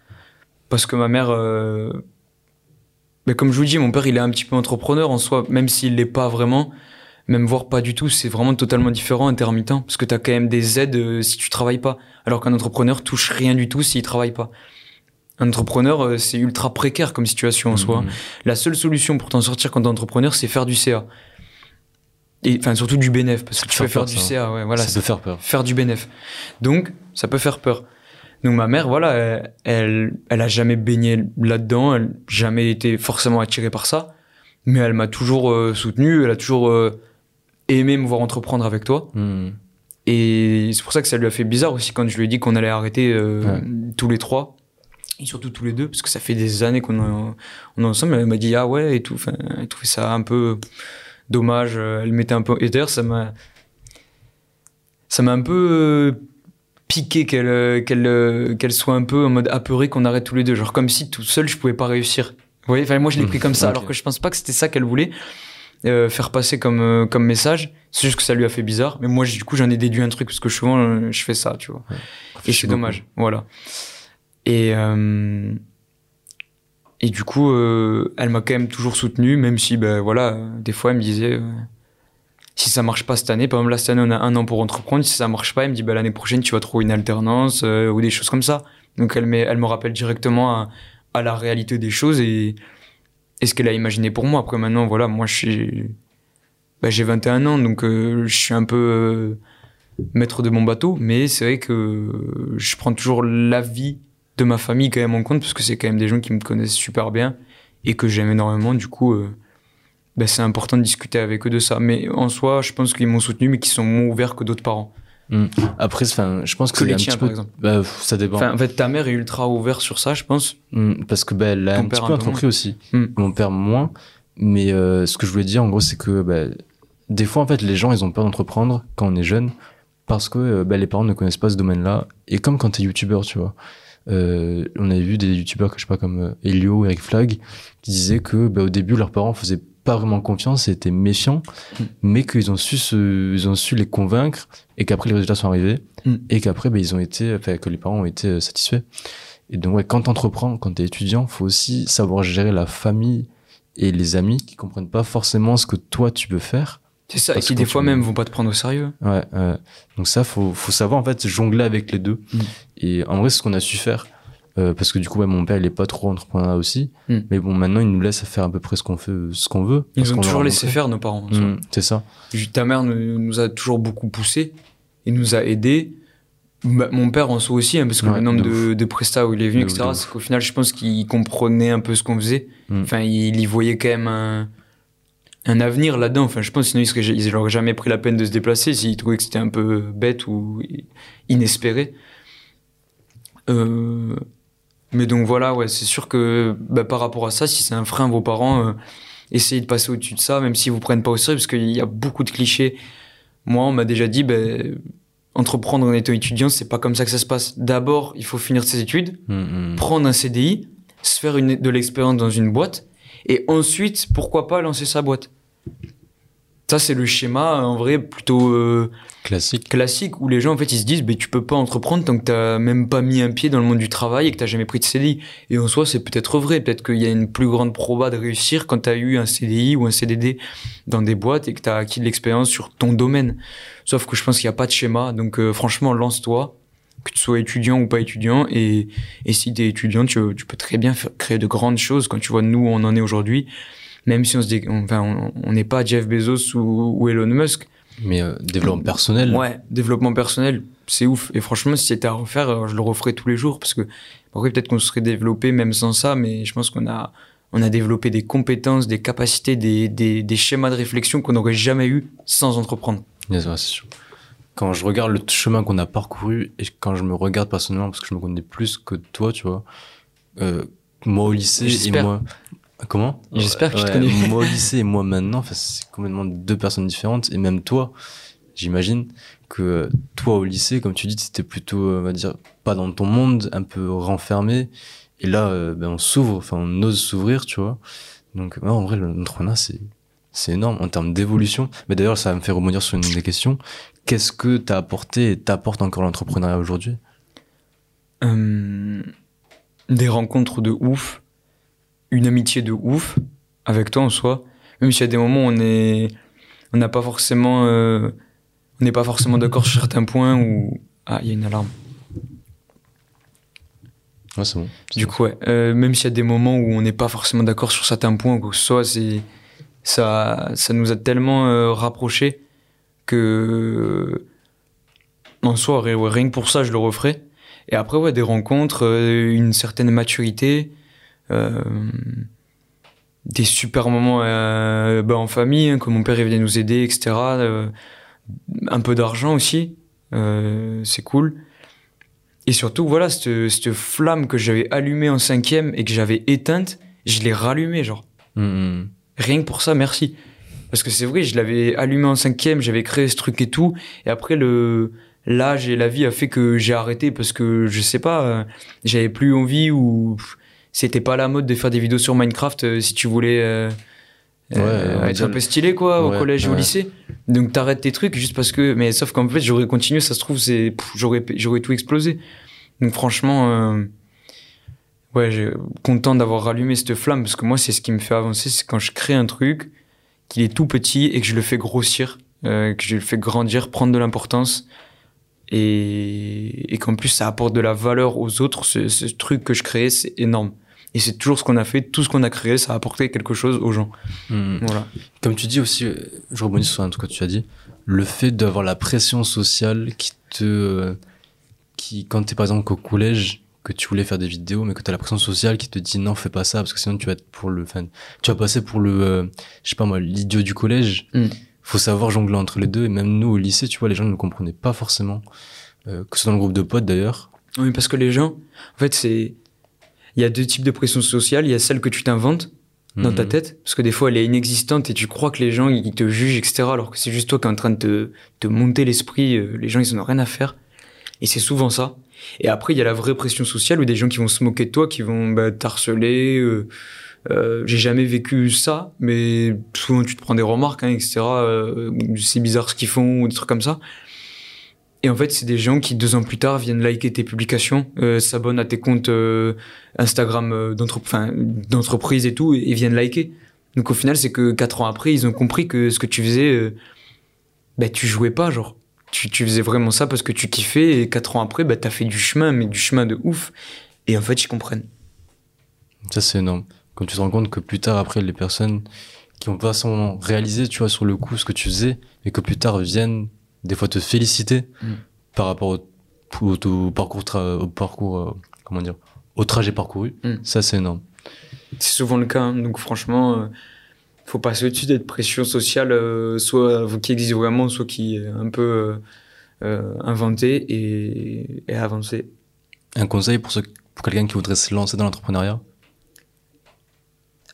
[SPEAKER 2] parce que ma mère, euh, mais comme je vous dis, mon père, il est un petit peu entrepreneur en soi, même s'il l'est pas vraiment, même voire pas du tout, c'est vraiment totalement différent, intermittent, parce que tu as quand même des aides euh, si tu travailles pas, alors qu'un entrepreneur touche rien du tout s'il travaille pas. Un entrepreneur, euh, c'est ultra précaire comme situation en soi.
[SPEAKER 4] Mhm.
[SPEAKER 2] La seule solution pour t'en sortir quand t'es entrepreneur, c'est faire du CA. Et enfin surtout du bénéf, parce que tu peux faire du
[SPEAKER 4] ça.
[SPEAKER 2] CA, ouais, voilà,
[SPEAKER 4] ça peut faire peur.
[SPEAKER 2] faire du bénéf. Donc, ça peut faire peur. Donc ma mère, voilà, elle, elle, elle a jamais baigné là-dedans, elle jamais été forcément attirée par ça, mais elle m'a toujours euh, soutenu, elle a toujours euh, aimé me voir entreprendre avec toi.
[SPEAKER 4] Mhm.
[SPEAKER 2] Et c'est pour ça que ça lui a fait bizarre aussi quand je lui ai dit qu'on allait arrêter euh,
[SPEAKER 4] Ouais.
[SPEAKER 2] tous les trois. Et surtout tous les deux, parce que ça fait des années qu'on est, on est ensemble. Elle m'a dit ah ouais et tout. Enfin, elle trouvait ça un peu dommage. euh, Elle mettait un peu. Et d'ailleurs, ça m'a. Ça m'a un peu euh, piqué qu'elle euh, qu'elle qu'elle soit un peu en mode apeurée qu'on arrête tous les deux. Genre comme si tout seul je pouvais pas réussir. Vous voyez enfin, Moi je l'ai pris comme ça,
[SPEAKER 4] Mmh,
[SPEAKER 2] alors que je pense pas que c'était ça qu'elle voulait euh, faire passer comme, euh, comme message. C'est juste que ça lui a fait bizarre. Mais moi, du coup, j'en ai déduit un truc parce que souvent, je fais ça, tu vois. Et c'est dommage. Voilà. Et, euh, et du coup, euh, elle m'a quand même toujours soutenu, même si, ben voilà, des fois, elle me disait, euh, si ça marche pas cette année, par exemple, là, cette année, on a un an pour entreprendre. Si ça marche pas, elle me dit, ben, l'année prochaine, tu vas trouver une alternance euh, ou des choses comme ça. Donc, elle, elle me rappelle directement à, à la réalité des choses et, et ce qu'elle a imaginé pour moi. Après, maintenant, voilà, moi, je suis, ben, j'ai 21 ans, donc euh, je suis un peu maître de mon bateau, mais c'est vrai que je prends toujours l'avis de ma famille quand même en compte, parce que c'est quand même des gens qui me connaissent super bien et que j'aime énormément. Du coup, euh, ben, c'est important de discuter avec eux de ça. Mais en soi, je pense qu'ils m'ont soutenu, mais qu'ils sont moins ouverts que d'autres parents.
[SPEAKER 4] Après, enfin, je pense que,
[SPEAKER 2] Que les tiens,
[SPEAKER 4] petit
[SPEAKER 2] par
[SPEAKER 4] peu-
[SPEAKER 2] exemple.
[SPEAKER 4] Bah, ça dépend.
[SPEAKER 2] En fait, ta mère est ultra ouverte sur ça, je pense.
[SPEAKER 4] Hmm, parce que bah, elle a
[SPEAKER 2] Ton
[SPEAKER 4] un petit peu
[SPEAKER 2] peu
[SPEAKER 4] entrepris aussi.
[SPEAKER 2] Hmm.
[SPEAKER 4] Mon père moins. Mais euh, ce que je voulais dire, en gros, c'est que bah, des fois, en fait, les gens, ils ont peur d'entreprendre quand on est jeune parce que euh, bah, les parents ne connaissent pas ce domaine-là. Et comme quand t'es youtubeur, tu vois. Euh, on avait vu des youtubeurs, je sais pas, comme euh, Elio, Eric Flag, qui disaient que bah, au début, leurs parents faisaient pas vraiment confiance et étaient méfiants,
[SPEAKER 2] Hmm.
[SPEAKER 4] mais qu'ils ont su se, ils ont su les convaincre et qu'après les résultats sont arrivés
[SPEAKER 2] Hmm.
[SPEAKER 4] et qu'après bah, ils ont été, enfin, que les parents ont été euh, satisfaits. Et donc, ouais, quand t'entreprends, quand t'es étudiant, faut aussi savoir gérer la famille et les amis qui comprennent pas forcément ce que toi tu peux faire.
[SPEAKER 2] C'est ça, et qui
[SPEAKER 4] que
[SPEAKER 2] des fois
[SPEAKER 4] tu-
[SPEAKER 2] même vont pas te prendre au sérieux.
[SPEAKER 4] Ouais, ouais. donc ça, faut, faut savoir en fait jongler avec les deux.
[SPEAKER 2] Mm.
[SPEAKER 4] Et en vrai, c'est ce qu'on a su faire. Euh, parce que du coup, mon père, il est pas trop entrepreneur aussi.
[SPEAKER 2] Mm.
[SPEAKER 4] Mais bon, maintenant, il nous laisse faire à peu près ce qu'on fait, ce qu'on veut.
[SPEAKER 2] Ils ont
[SPEAKER 4] qu'on leur
[SPEAKER 2] toujours laissé faire nos parents. en soi.
[SPEAKER 4] Mm, c'est ça.
[SPEAKER 2] Ta mère nous, nous a toujours beaucoup poussé et nous a aidés. Bah, mon père en soi aussi, hein, parce que
[SPEAKER 4] Ouais,
[SPEAKER 2] le nombre
[SPEAKER 4] de
[SPEAKER 2] de, de prestats où il est venu,
[SPEAKER 4] De
[SPEAKER 2] etc., c'est qu'au final, je pense qu'il comprenait un peu ce qu'on faisait.
[SPEAKER 4] Mm.
[SPEAKER 2] Enfin, il y voyait quand même un, un avenir là-dedans. Enfin, je pense sinon ils auraient jamais pris la peine de se déplacer s'ils trouvaient que c'était un peu bête ou inespéré. Euh, mais donc voilà, ouais, c'est sûr que bah, par rapport à ça, si c'est un frein, vos parents, euh, essayez de passer au-dessus de ça, même si vous prennent pas au sérieux, parce qu'il y a beaucoup de clichés. Moi, on m'a déjà dit, ben, entreprendre en étant étudiant, c'est pas comme ça que ça se passe. D'abord, il faut finir ses études,
[SPEAKER 4] Mm, mm.
[SPEAKER 2] prendre un CDI, se faire une, de l'expérience dans une boîte, et ensuite, pourquoi pas lancer sa boîte. Ça, c'est le schéma, en vrai, plutôt euh,
[SPEAKER 4] Classique.
[SPEAKER 2] classique, où les gens, en fait, ils se disent, ben, tu peux pas entreprendre tant que t'as même pas mis un pied dans le monde du travail et que t'as jamais pris de CDI. Et en soi, c'est peut-être vrai. Peut-être qu'il y a une plus grande proba de réussir quand t'as eu un CDI ou un CDD dans des boîtes et que t'as acquis de l'expérience sur ton domaine. Sauf que je pense qu'il n'y a pas de schéma. Donc, euh, franchement, lance-toi, que tu sois étudiant ou pas étudiant. Et, et si t'es étudiant, tu, tu peux très bien faire, créer de grandes choses. Quand tu vois nous, où on en est aujourd'hui, même si on se dé- enfin, on- on n'est pas Jeff Bezos ou, ou Elon Musk.
[SPEAKER 4] Mais euh, développement personnel.
[SPEAKER 2] Ouais, développement personnel, c'est ouf. Et franchement, si c'était à refaire, euh, je le referais tous les jours parce que après peut-être qu'on se serait développé même sans ça, mais je pense qu'on a on a développé des compétences, des capacités, des, des, des schémas de réflexion qu'on n'aurait jamais eu sans entreprendre.
[SPEAKER 4] Yes, ouais, sûr. Quand je regarde le chemin qu'on a parcouru et quand je me regarde personnellement, parce que je me connais plus que toi, tu vois, euh, moi au lycée et moi. Comment
[SPEAKER 2] J'espère que je te connais.
[SPEAKER 4] Moi au lycée et moi maintenant, enfin, c'est complètement deux personnes différentes. Et même toi, j'imagine que toi au lycée, comme tu dis, c'était plutôt, euh, on va dire, pas dans ton monde, un peu renfermé. Et là, euh, ben, on s'ouvre, enfin, on ose s'ouvrir, tu vois. Donc, ouais, en vrai, le- l'entrepreneuriat, c'est, c'est énorme en termes d'évolution. Mais d'ailleurs, ça va me faire rebondir sur une des questions. Qu'est-ce que t'as apporté et t'apportes encore l'entrepreneuriat aujourd'hui?
[SPEAKER 2] Euh, des rencontres de ouf, une amitié de ouf avec toi en soi. Même s'il y a des moments où on est, on n'a pas forcément, euh, on n'est pas forcément d'accord sur certains points ou ah il y a une alarme.
[SPEAKER 4] Ouais, c'est bon.
[SPEAKER 2] Du coup ouais, euh, même s'il y a des moments où on n'est pas forcément d'accord sur certains points ou quoi que ce soit, c'est ça, ça nous a tellement euh, rapprochés que en soi rien que pour ça je le referais. Et après ouais des rencontres, euh, une certaine maturité, euh, des super moments euh, bah, en famille, hein, que mon père il venait nous aider, etc. euh, un peu d'argent aussi, euh, c'est cool. Et surtout, voilà, cette, cette flamme que j'avais allumée en cinquième et que j'avais éteinte, je l'ai rallumée, genre.
[SPEAKER 4] Mhm.
[SPEAKER 2] Rien que pour ça, merci. Parce que c'est vrai, je l'avais allumé en cinquième, j'avais créé ce truc et tout. Et après, le l'âge et la vie a fait que j'ai arrêté parce que, je sais pas, euh, j'avais plus envie ou c'était pas la mode de faire des vidéos sur Minecraft euh, si tu voulais euh,
[SPEAKER 4] Ouais,
[SPEAKER 2] euh, être un peu stylé, quoi,
[SPEAKER 4] Ouais,
[SPEAKER 2] au collège et au lycée. Donc t'arrêtes tes trucs juste parce que... Mais sauf qu'en fait, j'aurais continué, ça se trouve, c'est j'aurais j'aurais tout explosé. Donc franchement... euh, Ouais, content d'avoir rallumé cette flamme parce que moi, c'est ce qui me fait avancer, c'est quand je crée un truc, qu'il est tout petit et que je le fais grossir, euh, que je le fais grandir, prendre de l'importance et, et qu'en plus ça apporte de la valeur aux autres. Ce, ce truc que je crée, c'est énorme. Et c'est toujours ce qu'on a fait, tout ce qu'on a créé, ça a apporté quelque chose aux gens.
[SPEAKER 4] Mhm.
[SPEAKER 2] Voilà.
[SPEAKER 4] Comme tu dis aussi, je rebondis sur un truc que tu as dit, le fait d'avoir la pression sociale qui te, qui, quand t'es par exemple au collège, que tu voulais faire des vidéos, mais que t'as la pression sociale qui te dit non, fais pas ça, parce que sinon tu vas être pour le, enfin, tu vas passer pour le, euh, je sais pas moi, l'idiot du collège.
[SPEAKER 2] Mm.
[SPEAKER 4] Faut savoir jongler entre les deux, et même nous au lycée, tu vois, les gens ne comprenaient pas forcément, euh, que ce soit dans le groupe de potes d'ailleurs.
[SPEAKER 2] Oui, parce que les gens, en fait, c'est. Il y a deux types de pression sociale. Il y a celle que tu t'inventes dans ta
[SPEAKER 4] Mhm.
[SPEAKER 2] tête, parce que des fois elle est inexistante et tu crois que les gens ils te jugent, etc. Alors que c'est juste toi qui es en train de te, te monter l'esprit. euh, Les gens ils en ont rien à faire. Et c'est souvent ça. Et après il y a la vraie pression sociale où des gens qui vont se moquer de toi, qui vont bah, t'harceler. Euh, euh, J'ai jamais vécu ça, mais souvent tu te prends des remarques, hein, etc. euh, c'est bizarre ce qu'ils font ou des trucs comme ça. Et en fait, c'est des gens qui, deux ans plus tard, viennent liker tes publications, euh, s'abonnent à tes comptes euh, Instagram euh, d'entreprise et tout, et, viennent liker. Donc au final, c'est que quatre ans après, ils ont compris que ce que tu faisais, euh, bah, tu jouais pas, genre. Tu, faisais vraiment ça parce que tu kiffais, et quatre ans après, bah, t'as fait du chemin, mais du chemin de ouf. Et en fait, ils comprennent.
[SPEAKER 4] Ça, c'est énorme. Quand tu te rends compte que plus tard, après, les personnes qui ont pas réalisé, tu vois, sur le coup, ce que tu faisais, et que plus tard viennent des fois te féliciter
[SPEAKER 2] Mm.
[SPEAKER 4] par rapport au, au, au parcours, tra- au parcours, euh, comment dire, au trajet parcouru.
[SPEAKER 2] Mm.
[SPEAKER 4] Ça, c'est énorme.
[SPEAKER 2] C'est souvent le cas. hein. Donc franchement, euh, faut passer au-dessus d'être pression sociale, euh, soit qui existe vraiment, soit qui est un peu euh, inventée et, et avancer.
[SPEAKER 4] Un conseil pour, pour quelqu'un qui voudrait se lancer dans l'entrepreneuriat?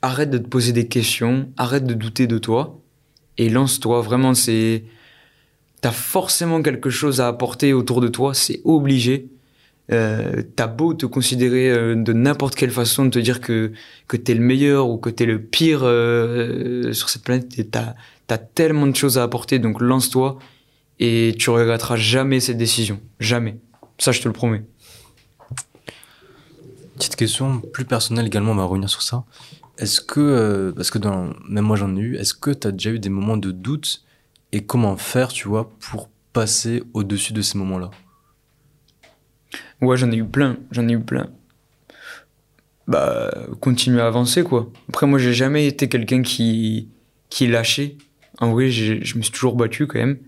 [SPEAKER 2] Arrête de te poser des questions, arrête de douter de toi et lance-toi. Vraiment, c'est. T'as forcément quelque chose à apporter autour de toi, c'est obligé. Euh, t'as beau te considérer euh, de n'importe quelle façon, de te dire que, que t'es le meilleur ou que t'es le pire euh, sur cette planète, t'as as tellement de choses à apporter, donc lance-toi et tu regretteras jamais cette décision. Jamais. Ça, je te le promets.
[SPEAKER 4] Petite question plus personnelle également, on va revenir sur ça. Est-ce que, parce que même moi j'en ai eu, est-ce que tu as déjà eu des moments de doute et comment faire, tu vois, pour passer au-dessus de ces moments-là?
[SPEAKER 2] Ouais, j'en ai eu plein, j'en ai eu plein. Bah, continuer à avancer, quoi. Après, moi, j'ai jamais été quelqu'un qui, qui lâchait. En vrai, je me suis toujours battu quand même.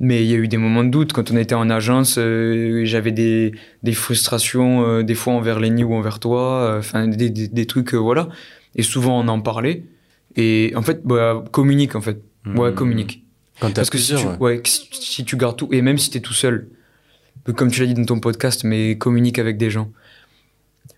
[SPEAKER 2] Mais il y a eu des moments de doute quand on était en agence. Euh, j'avais des, des frustrations euh, des fois envers Lenny ou envers toi. Euh, enfin, des, des, des, trucs, voilà. Et souvent on en parlait. Et en fait, bah, communique en fait. Ouais, mmh. communique.
[SPEAKER 4] Quand Parce que
[SPEAKER 2] si tu, ouais. si tu gardes tout, et même si tu es tout seul, comme tu l'as dit dans ton podcast, mais communique avec des gens.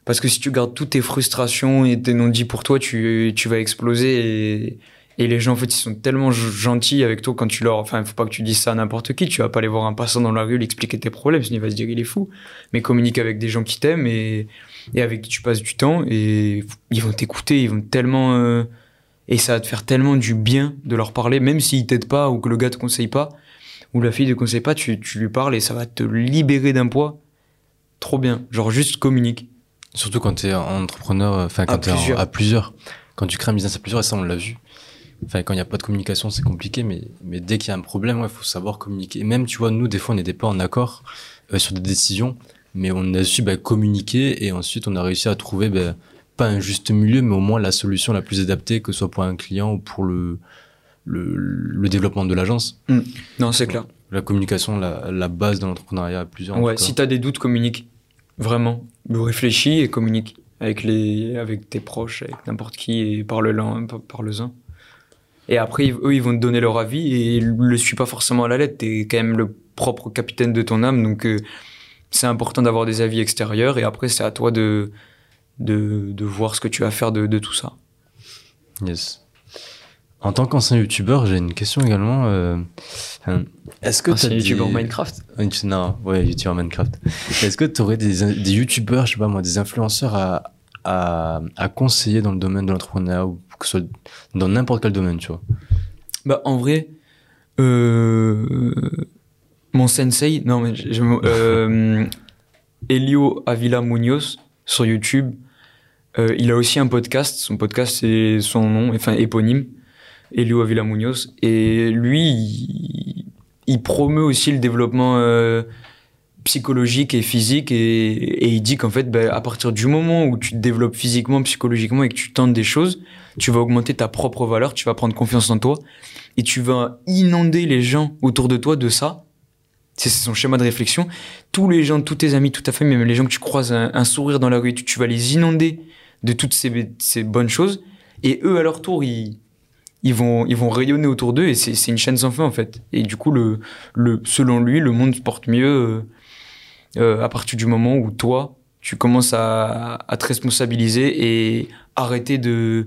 [SPEAKER 2] Parce que si tu gardes toutes tes frustrations et tes non-dits pour toi, tu, tu vas exploser et, et les gens, en fait, ils sont tellement gentils avec toi quand tu leur. Enfin, faut pas que tu dises ça à n'importe qui. Tu vas pas aller voir un passant dans la rue, lui expliquer tes problèmes, sinon il va se dire il est fou. Mais communique avec des gens qui t'aiment et, et avec qui tu passes du temps et ils vont t'écouter, ils vont tellement. Euh, et ça va te faire tellement du bien de leur parler, même s'ils t'aident pas ou que le gars te conseille pas ou la fille te conseille pas, tu, tu lui parles et ça va te libérer d'un poids. Trop bien. Genre juste communique.
[SPEAKER 4] Surtout quand tu es entrepreneur, enfin quand tu es à plusieurs. Quand tu crées un business à plusieurs, et ça on l'a vu Enfin, quand il n'y a pas de communication, c'est compliqué, mais, mais dès qu'il y a un problème, il ouais, faut savoir communiquer. Et même, tu vois, nous, des fois, on n'était pas en accord euh, sur des décisions, mais on a su bah, communiquer et ensuite, on a réussi à trouver bah, pas un juste milieu, mais au moins la solution la plus adaptée, que ce soit pour un client ou pour le, le, le développement de l'agence.
[SPEAKER 2] Mmh. Non, c'est clair.
[SPEAKER 4] La communication, la, la base de l'entrepreneuriat à plusieurs.
[SPEAKER 2] Ouais, si tu as des doutes, communique. Vraiment. Réfléchis et communique avec, les, avec tes proches, avec n'importe qui et parle-en. Et après, eux, ils vont te donner leur avis et le suis pas forcément à la lettre. T'es quand même le propre capitaine de ton âme, donc euh, c'est important d'avoir des avis extérieurs. Et après, c'est à toi de, de, de, voir ce que tu vas faire de, de tout ça.
[SPEAKER 4] Yes. En tant qu'ancien youtubeur, j'ai une question également. Euh,
[SPEAKER 2] est-ce que tu youtubeur Minecraft?
[SPEAKER 4] Non, ouais, youtubeur Minecraft. Est-ce que tu aurais des, des youtubeurs, je sais pas moi, des influenceurs à, à, à conseiller dans le domaine de l'entrepreneuriat ou que ce soit dans n'importe quel domaine, tu vois?
[SPEAKER 2] Bah, en vrai, euh, mon sensei, non, mais je, euh, Elio Avila Munoz sur YouTube, euh, il a aussi un podcast. Son podcast, c'est son nom, enfin éponyme, Elio Avila Munoz. Et lui, il, promeut aussi le développement euh, psychologique et physique et, il dit qu'en fait bah, à partir du moment où tu te développes physiquement psychologiquement et que tu tentes des choses tu vas augmenter ta propre valeur tu vas prendre confiance en toi et tu vas inonder les gens autour de toi de ça c'est son schéma de réflexion tous les gens tous tes amis toute ta famille même les gens que tu croises un, sourire dans la rue tu, tu, vas les inonder de toutes ces, bonnes choses et eux à leur tour ils vont, rayonner autour d'eux et c'est une chaîne sans fin en fait. Et du coup, selon lui, le monde se porte mieux euh, euh, à partir du moment où toi, tu commences à, te responsabiliser et arrêter de,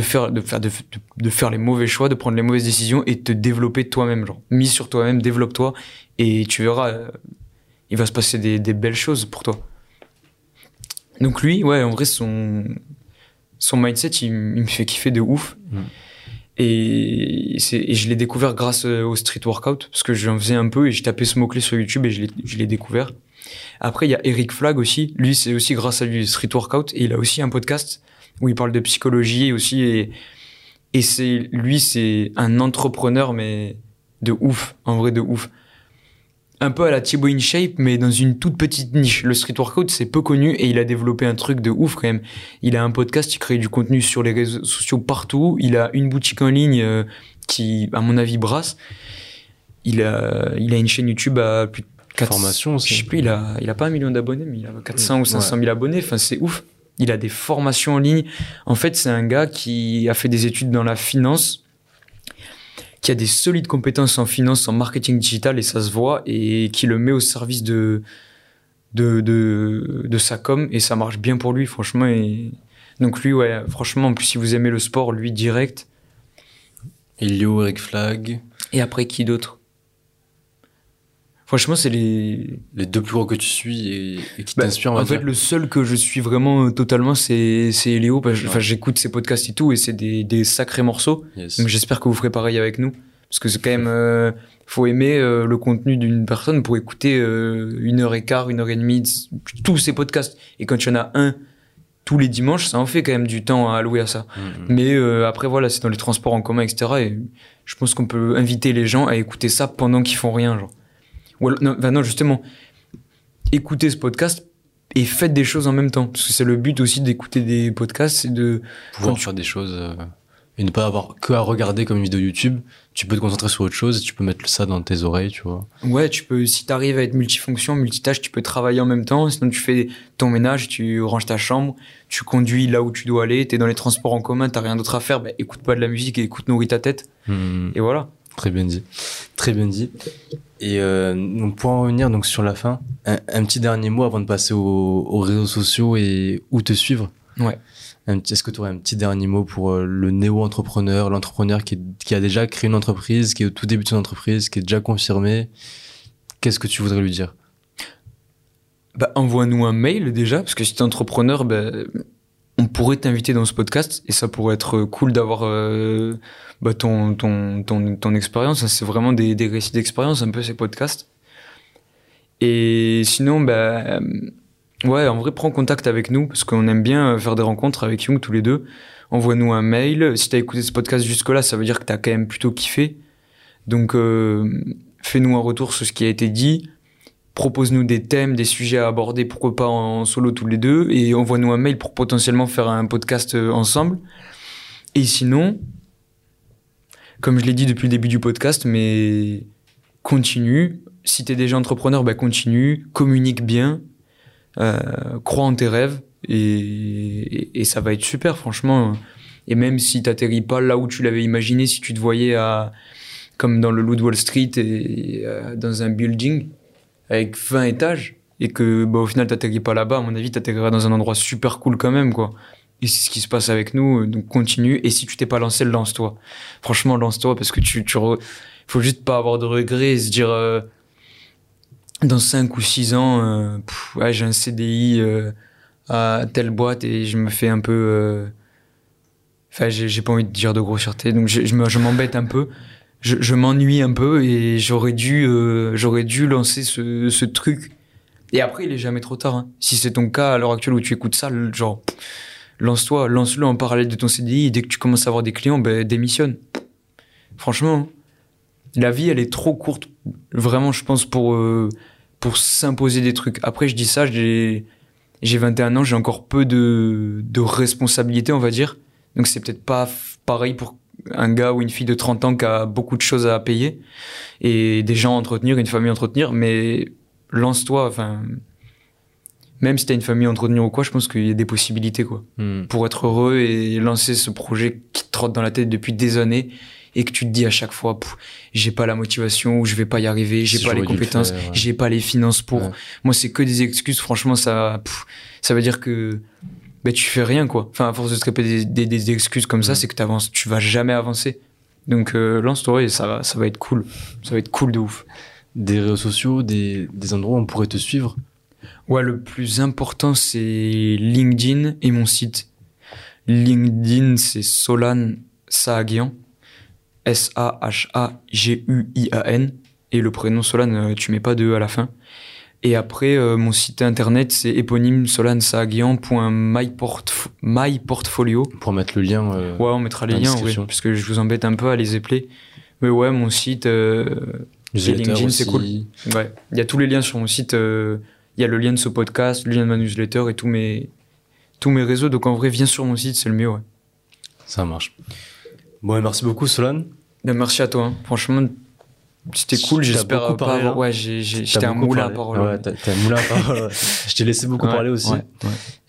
[SPEAKER 2] faire, les mauvais choix, de prendre les mauvaises décisions et te développer toi-même. Mise sur toi-même, développe-toi et tu verras, euh, il va se passer des, belles choses pour toi. Donc lui, ouais, en vrai, son, son mindset, il, il me fait kiffer de ouf. Mmh. Et, et, je l'ai découvert grâce au street workout, parce que j'en faisais un peu et je tapais ce mot-clé sur YouTube et je l'ai découvert. Après, il y a Eric Flag aussi. Lui, c'est aussi grâce à lui, Street Workout. Et il a aussi un podcast où il parle de psychologie aussi. Et, et c'est, lui, c'est un entrepreneur, mais de ouf. En vrai, de ouf. Un peu à la Thibaut InShape, mais dans une toute petite niche. Le street workout, c'est peu connu et il a développé un truc de ouf quand même. Il a un podcast, il crée du contenu sur les réseaux sociaux partout. Il a une boutique en ligne euh, qui, à mon avis, brasse. Il a, il a une chaîne YouTube à plus de
[SPEAKER 4] formation
[SPEAKER 2] Je sais plus, il a, il a pas un million d'abonnés, mais il a 400 ou 500 000 abonnés. Enfin, c'est ouf. Il a des formations en ligne. En fait, c'est un gars qui a fait des études dans la finance, qui a des solides compétences en finance, en marketing digital, et ça se voit, et qui le met au service de, de, de, de sa com, et ça marche bien pour lui, franchement. Et... Donc lui, ouais, franchement, en plus, si vous aimez le sport, lui, direct.
[SPEAKER 4] Elio, Eric Flag.
[SPEAKER 2] Et après, qui d'autre? Franchement, c'est les.
[SPEAKER 4] Les deux plus gros que tu suis et, et qui
[SPEAKER 2] Bah,
[SPEAKER 4] t'inspirent,
[SPEAKER 2] en fait,
[SPEAKER 4] dire.
[SPEAKER 2] le seul que je suis vraiment euh, totalement, c'est c'est Léo. parce Enfin, j'écoute ses podcasts et tout, et c'est des, des sacrés morceaux.
[SPEAKER 4] Yes.
[SPEAKER 2] Donc j'espère que vous ferez pareil avec nous. Parce que c'est quand même. euh, faut aimer euh, le contenu d'une personne pour écouter une heure et quart, une heure et demie, de- tous ces podcasts. Et quand il y en a un tous les dimanches, ça en fait quand même du temps à allouer à ça.
[SPEAKER 4] Mm, mm.
[SPEAKER 2] Mais euh, après, voilà, c'est dans les transports en commun, etc. Et je pense qu'on peut inviter les gens à écouter ça pendant qu'ils font rien, genre. Ou non, enfin non, justement, écoutez ce podcast et faites des choses en même temps. Parce que c'est le but aussi d'écouter des podcasts, c'est de...
[SPEAKER 4] pouvoir
[SPEAKER 2] tu-
[SPEAKER 4] faire des choses euh, et ne pas avoir que à regarder comme une vidéo YouTube. Tu peux te concentrer sur autre chose et tu peux mettre ça dans tes oreilles, tu vois.
[SPEAKER 2] Ouais, tu peux, si t'arrives à être multifonction, multitâche, tu peux travailler en même temps. Sinon, tu fais ton ménage, tu ranges ta chambre, tu conduis là où tu dois aller, t'es dans les transports en commun, t'as rien d'autre à faire, bah, écoute pas de la musique et écoute nourris ta tête.
[SPEAKER 4] Mm.
[SPEAKER 2] Et voilà.
[SPEAKER 4] Très bien dit. Très bien dit. Et euh, donc pour en revenir donc sur la fin, un, un petit dernier mot avant de passer aux, aux réseaux sociaux et où te suivre?
[SPEAKER 2] Ouais.
[SPEAKER 4] Est-ce que tu aurais un petit dernier mot pour euh, le néo-entrepreneur, l'entrepreneur qui, a déjà créé une entreprise, qui est au tout début de son entreprise, qui est déjà confirmé? Qu'est-ce que tu voudrais lui dire?
[SPEAKER 2] Bah, envoie-nous un mail déjà, parce que si t'es entrepreneur, bah, on pourrait t'inviter dans ce podcast et ça pourrait être cool d'avoir euh, bah, ton, ton, ton, ton expérience. C'est vraiment des, des récits d'expérience, un peu ces podcasts. Et sinon, bah, euh, ouais, en vrai, prends contact avec nous parce qu'on aime bien faire des rencontres avec Young tous les deux. Envoie-nous un mail. Si t'as écouté ce podcast jusque-là, ça veut dire que t'as quand même plutôt kiffé. Donc, euh, fais-nous un retour sur ce qui a été dit propose-nous des thèmes, des sujets à aborder, pourquoi pas en solo tous les deux, et envoie-nous un mail pour potentiellement faire un podcast euh, ensemble. Et sinon, comme je l'ai dit depuis le début du podcast, mais continue. Si t'es déjà entrepreneur, bah continue, communique bien, euh, crois en tes rêves, et ça va être super, franchement. Et même si t'atterris pas là où tu l'avais imaginé, si tu te voyais à, comme dans le Loup de Wall Street et euh, dans un building, avec 20 étages et que bah, au final t'atterris pas là-bas, à mon avis t'atterriras dans un endroit super cool quand même quoi. Et c'est ce qui se passe avec nous, donc continue. Et si tu t'es pas lancé, lance-toi. Franchement, lance-toi parce que tu, tu re- faut juste pas avoir de regrets et se dire euh, dans 5 ou 6 ans, euh, j'ai un CDI euh, à telle boîte et je me fais un peu. euh, Enfin, j'ai pas envie de dire de grossièreté, donc je, je me- je m'embête un peu je, je m'ennuie un peu et j'aurais dû, euh, j'aurais dû lancer ce, ce truc. Et après, il est jamais trop tard. hein. Si c'est ton cas à l'heure actuelle où tu écoutes ça, genre, lance-toi, lance-le en parallèle de ton CDI et dès que tu commences à avoir des clients, ben, démissionne. Franchement, la vie, elle est trop courte. Vraiment, je pense, pour, euh, pour s'imposer des trucs. Après, je dis ça, j'ai, j'ai 21 ans, j'ai encore peu de, de responsabilités, on va dire. Donc, c'est peut-être pas pareil pour un gars ou une fille de 30 ans qui a beaucoup de choses à payer et des gens à entretenir, une famille à entretenir, mais lance-toi, enfin, même si t'as une famille à entretenir ou quoi, je pense qu'il y a des possibilités, quoi,
[SPEAKER 4] Hmm.
[SPEAKER 2] pour être heureux et lancer ce projet qui te trotte dans la tête depuis des années et que tu te dis à chaque fois, j'ai pas la motivation ou je vais pas y arriver, j'ai
[SPEAKER 4] Si
[SPEAKER 2] pas les
[SPEAKER 4] le
[SPEAKER 2] compétences,
[SPEAKER 4] ouais.
[SPEAKER 2] j'ai pas les finances pour.
[SPEAKER 4] Ouais.
[SPEAKER 2] Moi, c'est que des excuses, franchement, ça, pff, ça veut dire que, ben, tu fais rien, quoi. Enfin, à force de te répéter des, des, des excuses comme ça, c'est que t'avances, tu vas jamais avancer. Donc, euh, lance-toi et ça va, ça va être cool. Ça va être cool de ouf.
[SPEAKER 4] Des réseaux sociaux, des, des endroits où on pourrait te suivre.
[SPEAKER 2] Ouais, le plus important, c'est LinkedIn et mon site. LinkedIn, c'est Solan Saagian. S-A-H-A-G-U-I-A-N. Et le prénom Solan, euh, tu mets pas de E à la fin. Et après, euh, mon site internet, c'est éponyme solansaagian.myportfolio.
[SPEAKER 4] Pour mettre le lien. euh,
[SPEAKER 2] Ouais, on mettra les liens,
[SPEAKER 4] description.
[SPEAKER 2] parce que je vous embête un peu à les épeler. Mais ouais, mon site, euh, LinkedIn, c'est
[SPEAKER 4] aussi.
[SPEAKER 2] Ouais, il y a tous les liens sur mon site. Il y a le lien de ce podcast, le lien de ma newsletter et tous mes, tous mes réseaux. Donc en vrai, viens sur mon site, c'est le mieux. Ouais.
[SPEAKER 4] Ça marche. Bon, et merci beaucoup, Solane.
[SPEAKER 2] Ben, merci à toi. hein. Franchement, c'était cool. J'espère pas
[SPEAKER 4] parlé,
[SPEAKER 2] avoir-
[SPEAKER 4] là.
[SPEAKER 2] Ouais, j'étais un moulin à parole.
[SPEAKER 4] Ouais, t'as t'es un moulin à parole. Je t'ai laissé beaucoup
[SPEAKER 2] Ouais,
[SPEAKER 4] parler aussi.
[SPEAKER 2] ouais.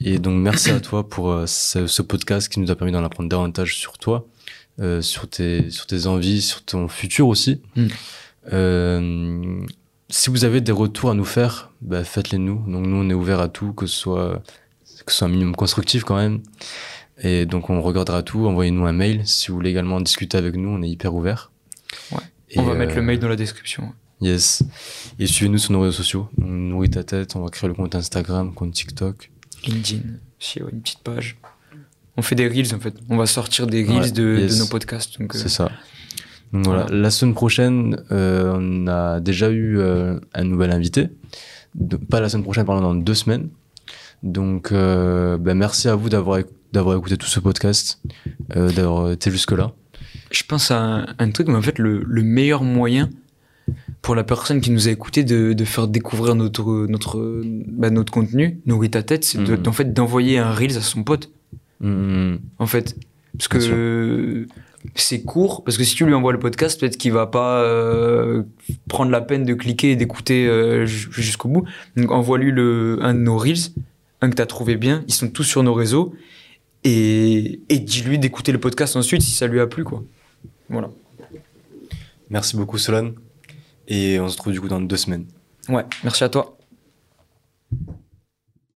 [SPEAKER 4] Et donc, merci à toi pour euh, ce, ce podcast qui nous a permis d'en apprendre davantage sur toi, euh, sur, tes, sur tes envies, sur ton futur aussi.
[SPEAKER 2] Mm.
[SPEAKER 4] Euh, si vous avez des retours à nous faire, bah, faites-les nous. Donc, nous, on est ouvert à tout, que ce soit, que ce soit un minimum constructif quand même. Et donc on regardera tout. Envoyez-nous un mail si vous voulez également discuter avec nous. On est hyper ouvert.
[SPEAKER 2] Ouais.
[SPEAKER 4] Et,
[SPEAKER 2] On va mettre le
[SPEAKER 4] euh,
[SPEAKER 2] mail dans la description.
[SPEAKER 4] Yes. Et suivez-nous sur nos réseaux sociaux. On nourrit ta tête. On va créer le compte Instagram, compte TikTok.
[SPEAKER 2] LinkedIn, si, ouais, une petite page. On fait des reels en fait. On va sortir des reels
[SPEAKER 4] Ouais,
[SPEAKER 2] de,
[SPEAKER 4] yes.
[SPEAKER 2] de nos podcasts. Euh,
[SPEAKER 4] C'est ça. Donc voilà.
[SPEAKER 2] Voilà.
[SPEAKER 4] La semaine prochaine, euh, on a déjà eu euh, un nouvel invité. De- pas la semaine prochaine, pardon, dans deux semaines. Donc, euh, ben, merci à vous d'avoir d'avoir écouté tout ce podcast, d'avoir été jusque là.
[SPEAKER 2] Je pense à un, un truc, mais en fait, le, le meilleur moyen pour la personne qui nous a écouté de, de faire découvrir notre, notre, bah, notre contenu, nourrit ta tête, c'est de-
[SPEAKER 4] Mhm.
[SPEAKER 2] d'en fait, d'envoyer un Reels à son pote.
[SPEAKER 4] Mm,
[SPEAKER 2] En fait. Parce
[SPEAKER 4] Bien
[SPEAKER 2] que c'est court, parce que si tu lui envoies le podcast, peut-être qu'il va pas euh, prendre la peine de cliquer et d'écouter euh, ju- jusqu'au bout. Donc envoie-lui le, un de nos Reels, un que tu as trouvé bien, ils sont tous sur nos réseaux, et, et dis-lui d'écouter le podcast ensuite si ça lui a plu. quoi. Voilà.
[SPEAKER 4] Merci beaucoup, Solane. Et on se retrouve du coup dans deux semaines.
[SPEAKER 2] Ouais, merci à toi.